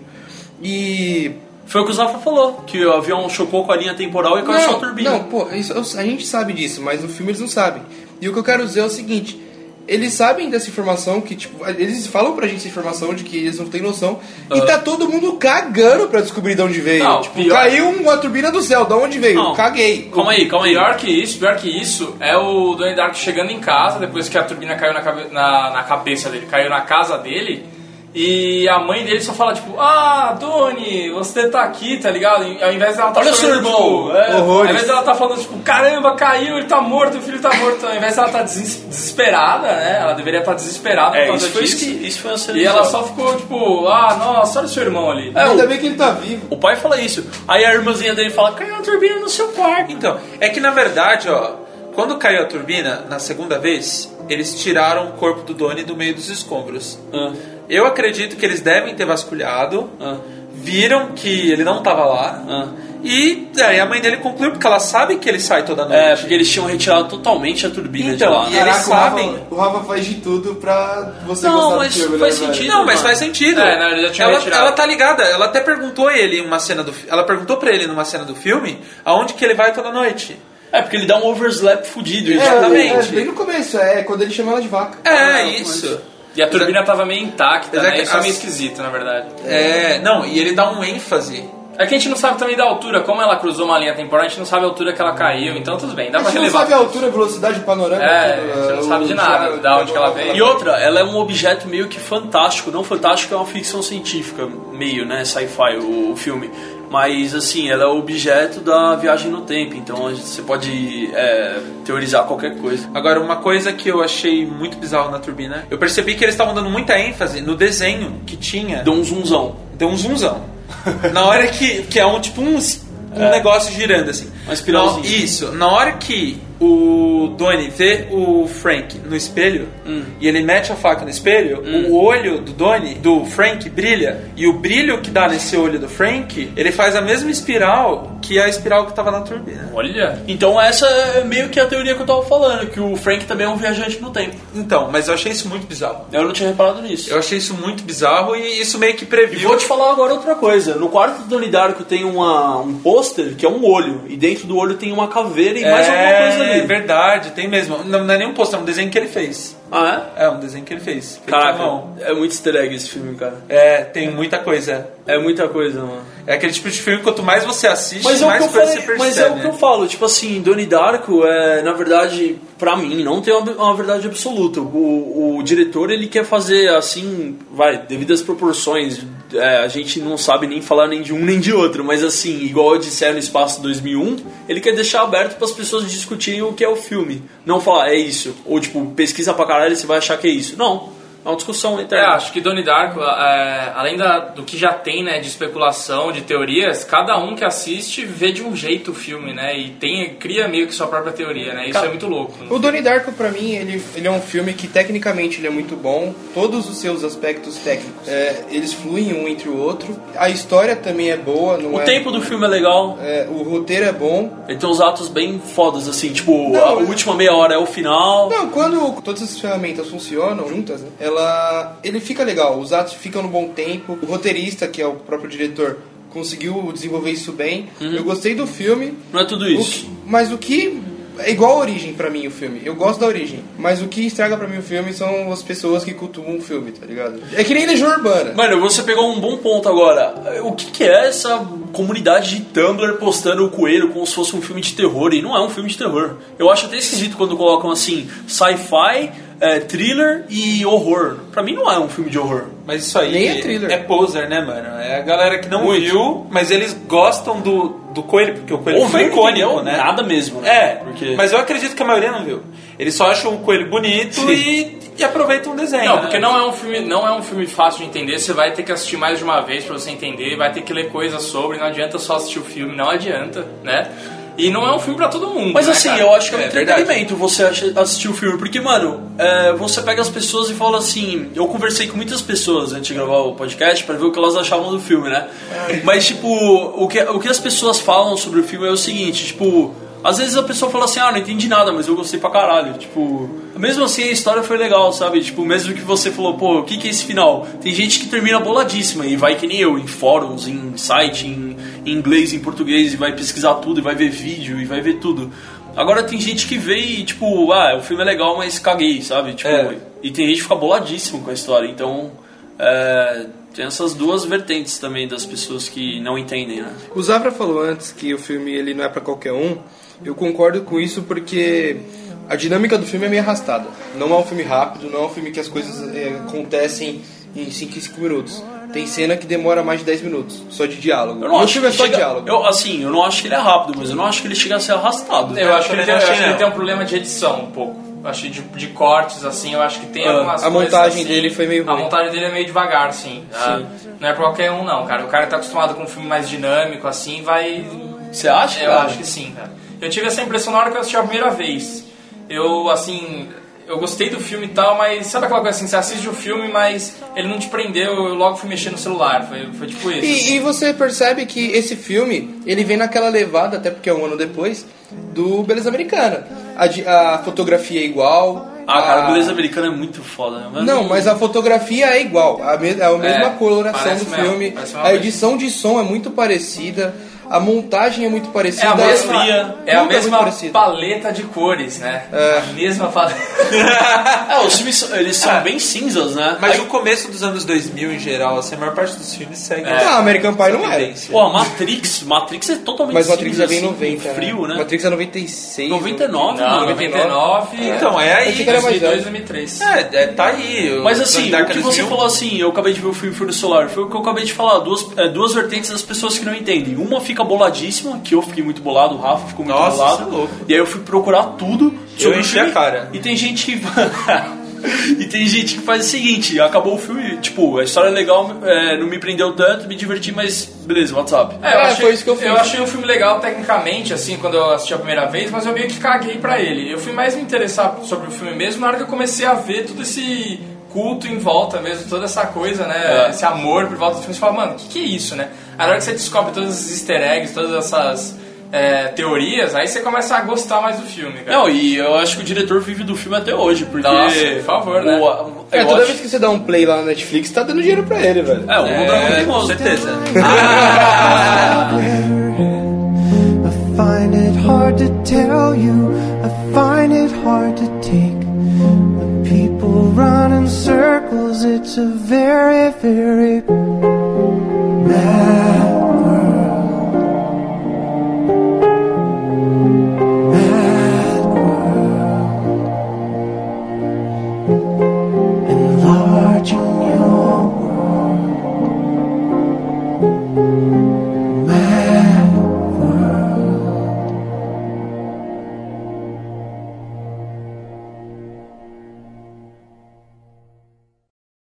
E foi o que o Zafa falou, que o avião chocou com a linha temporal e caiu a turbina. Não, pô, isso- a gente sabe disso, mas no filme eles não sabem. E o que eu quero dizer é o seguinte: eles sabem dessa informação, que, tipo, eles falam pra gente essa informação de que eles não têm noção, e tá todo mundo cagando pra descobrir de onde veio. Não, tipo, pior- caiu uma turbina do céu, de onde veio? Não. Caguei. Calma aí, calma aí. Pior que isso, pior que isso, é o Donnie Darko chegando em casa, depois que a turbina caiu na, cabe- na, na cabeça dele, caiu na casa dele, e a mãe dele só fala, tipo, ah, Donnie, você tá aqui, tá ligado? E ao invés dela tá Olha seu chorando, irmão, tipo, é, ao invés dela tá falando, tipo, caramba, caiu, ele tá morto, o filho tá morto, ao invés dela tá des- desesperada, né? Ela deveria estar desesperada por É, causa isso foi, disso. isso, que- isso foi uma cena E ela só ficou, tipo, ah, nossa, olha o seu irmão ali. É, Ainda o- bem que ele tá vivo. O pai fala isso. Aí a irmãzinha dele fala, caiu uma turbina no seu quarto. Então, é que na verdade, ó, quando caiu a turbina, na segunda vez, eles tiraram o corpo do Donnie do meio dos escombros. Ah, Eu acredito que eles devem ter vasculhado, ah, viram que ele não tava lá, ah. e aí a mãe dele concluiu, porque ela sabe que ele sai toda noite. É, porque eles tinham retirado totalmente a turbina Então, de lá. e né? eles Caraca, o Rafa- sabem. O Rafa faz de tudo pra você Não, gostar mas do filme, faz né, sentido. Não, mas faz sentido. É, não, ele já tinha ela, retirado. ela tá ligada, ela até perguntou ele numa cena do ela perguntou pra ele numa cena do filme aonde que ele vai toda noite. É, porque ele dá um overslap fudido. É, Exatamente. É, bem no começo, é quando ele chama ela de vaca. É, Ah, isso. E a turbina tava meio intacta, é né? que Isso é meio as- esquisito, na verdade. É, não, e ele dá um ênfase. É que a gente não sabe também da altura, como ela cruzou uma linha temporal, a gente não sabe a altura que ela caiu, então tudo bem, dá A pra gente não relevar. sabe a altura, velocidade, panorama. É, tudo, a gente não o- sabe de nada, da onde que ela veio. E outra, ela é um objeto meio que fantástico. Não fantástico, é uma ficção científica, meio, né? Sci-fi, o, o filme. Mas, assim, ela é o objeto da viagem no tempo. Então, você pode é, teorizar qualquer coisa. Agora, uma coisa que eu achei muito bizarro na turbina, eu percebi que eles estavam dando muita ênfase no desenho que tinha. Deu um zoomzão. Deu um zoomzão. Na hora que, que é um tipo uns um negócio girando assim. Uma espiralzinha. Isso. Na hora que o Donnie vê o Frank no espelho Hum. e ele mete a faca no espelho, o olho do Donnie, do Frank, brilha. E o brilho que dá nesse olho do Frank, ele faz a mesma espiral que a espiral que tava na turbina. Olha. Então essa é meio que a teoria que eu tava falando, que o Frank também é um viajante no tempo. Então, mas eu achei isso muito bizarro. Eu não tinha reparado nisso. Eu achei isso muito bizarro e isso meio que E previu. vou te falar agora outra coisa. No quarto do Donnie Darko tem uma, um pôster que é um olho. E dentro do olho tem uma caveira e mais alguma coisa É verdade, tem mesmo. Não, não é nem um post, é um desenho que ele fez. Ah, É um desenho que ele fez. é? Caraca, é muito easter egg esse filme, cara. É, tem muita coisa. É muita coisa, mano. É aquele tipo de filme que quanto mais você assiste, Mas é, mais coisa falei, você percebe. mas é o que eu falo, tipo assim, Donnie Darko é, na verdade, pra mim, não tem uma, uma verdade absoluta. O, o diretor, ele quer fazer assim, vai, devido às proporções, é, a gente não sabe nem falar nem de um nem de outro, mas assim, igual eu disse no Espaço 2001, ele quer deixar aberto para as pessoas discutirem o que é o filme. Não falar, é isso, ou tipo, pesquisa pra caralho e você vai achar que é isso. Não, é uma discussão É, interna. acho que Donnie Darko, é, além da- do que já tem, né, de especulação, de teorias, cada um que assiste vê de um jeito o filme, né, e tem, cria meio que sua própria teoria, né, isso é muito louco. O Donnie Darko, pra mim, ele, ele é um filme que tecnicamente ele é muito bom. Todos os seus aspectos técnicos, é, eles fluem um entre o outro. A história também é boa. Não O é, tempo do filme é legal, é, o roteiro é bom. ele tem uns atos bem fodas, assim, tipo, Não, a eu- última meia hora é o final. Não, quando todas as ferramentas funcionam juntas, né, ela, ele fica legal. Os atos ficam no bom tempo. O roteirista, que é o próprio diretor, conseguiu desenvolver isso bem. Eu gostei do filme. Não é tudo O isso. que- mas o que é igual a origem pra mim o filme. Eu gosto da origem, mas o que estraga pra mim o filme são as pessoas que cultuam o filme, tá ligado? É que nem Legião Urbana. Mano, você pegou um bom ponto agora. O que, que é essa comunidade de Tumblr postando o coelho como se fosse um filme de terror? E não é um filme de terror. Eu acho até esquisito quando colocam assim, sci-fi, é, thriller e horror. Pra mim não é um filme de horror. Mas isso aí Nem é thriller. é poser, né, mano? É a galera que não Muito. viu, mas eles gostam do, do coelho, porque o coelho Ou foi foi icônico, né? Nada mesmo, né? É, Porque... mas eu acredito que a maioria não viu. Eles só acham o coelho bonito Sim. e, e aproveitam o desenho. Não, né? porque não é um filme, não é um filme fácil de entender. Você vai ter que assistir mais de uma vez pra você entender, vai ter que ler coisas sobre. Não adianta só assistir o filme, não adianta, né? E não é um filme pra todo mundo. Mas né, assim, cara? eu acho que é um É entretenimento você assistir o filme. Porque, mano, é, você pega as pessoas e fala assim. Eu conversei com muitas pessoas antes de gravar o podcast pra ver o que elas achavam do filme, né? Mas, tipo, o que, o que as pessoas falam sobre o filme é o seguinte: tipo, às vezes a pessoa fala assim, ah, não entendi nada, mas eu gostei pra caralho. Tipo, mesmo assim a história foi legal, sabe? Tipo, mesmo que você falou, pô, o que, que é esse final? Tem gente que termina boladíssima e vai que nem eu, em fóruns, em site, em, em inglês, em português, e vai pesquisar tudo, e vai ver vídeo, e vai ver tudo. Agora tem gente que vê e, tipo, ah, o filme é legal, mas caguei, sabe? Tipo, É. e tem gente que fica boladíssimo com a história. Então, é, tem essas duas vertentes também das pessoas que não entendem, né? O Zafra falou antes que o filme ele não é pra qualquer um. Eu concordo com isso porque a dinâmica do filme é meio arrastada. Não é um filme rápido, não é um filme que as coisas é, acontecem em 5 em 5 minutos. Tem cena que demora mais de 10 minutos, só de diálogo. Eu não o acho filme é que só chega- diálogo. Eu, assim, eu não acho que ele é rápido, mas eu não acho que ele chega a ser arrastado. Eu acho que ele tem, eu acho que ele tem um problema de edição um pouco. Eu acho que de, de cortes, assim, eu acho que tem Ah, algumas a coisas, montagem assim, dele foi meio A ruim. montagem dele é meio devagar, assim. Ah, não é pra qualquer um, não, cara. O cara tá acostumado com um filme mais dinâmico, assim, vai... Você acha? Eu cara? acho que sim, cara. Eu tive essa impressão na hora que eu assisti a primeira vez. Eu, assim, eu gostei do filme e tal, mas sabe aquela coisa assim, você assiste o filme, mas ele não te prendeu, eu logo fui mexer no celular. Foi, foi tipo isso. E, e você percebe que esse filme, ele vem naquela levada, até porque é um ano depois, do Beleza Americana. A, a fotografia é igual. Ah, cara, a- o beleza americana é muito foda. né? Mas Não, mas a fotografia é igual, a, me- é a mesma É, coloração do mesmo, filme, a edição de som é muito parecida, a montagem é muito parecida. É a mesma, fria. é a é mesma paleta de cores, né? É. A mesma paleta. É, os filmes são- eles são bem cinzas, né? Mas Aí- o começo dos anos 2000 em geral, assim, a maior parte dos filmes segue Não, Ah, American Pie não é. Pô, a Matrix, Matrix é totalmente Mas Matrix cinza, já vem em assim, 90, frio, né? Matrix é 96. 99, Não, mano. 99. Então, é aí. Que era mais 2002, velho. 2003. É, é, tá aí. Mas assim, o que você 2000, falou assim, eu acabei de ver o filme Fúria Solar, foi o que eu acabei de falar, duas, é, duas vertentes das pessoas que não entendem. Uma fica boladíssima, que eu fiquei muito bolado, o Rafa ficou muito Nossa, bolado. isso é louco. E aí eu fui procurar tudo sobre o enchi filme, a cara. E tem gente que. E tem gente que faz o seguinte, acabou o filme, tipo, a história é legal, é, não me prendeu tanto, me diverti, mas beleza, WhatsApp. É, eu, É, achei, foi isso que eu fiz. achei um filme legal tecnicamente, assim, quando eu assisti a primeira vez, mas eu meio que caguei pra ele. Eu fui mais me interessar sobre o filme mesmo na hora que eu comecei a ver todo esse culto em volta mesmo, toda essa coisa, né? É. Esse amor por volta do filme. Você fala, mano, o que, que é isso, né? Na hora que você descobre todos esses easter eggs, todas essas é, teorias, aí você começa a gostar mais do filme, cara. Não, e eu acho que o diretor vive do filme até hoje, porque... Nossa, por favor, né? o- É, toda acho- vez que você dá um play lá na Netflix, tá dando dinheiro pra ele, velho. É, o mundo é, É, muito com bom. certeza. I find it hard to tell you, I find it hard to take. When people run in circles, it's a very, very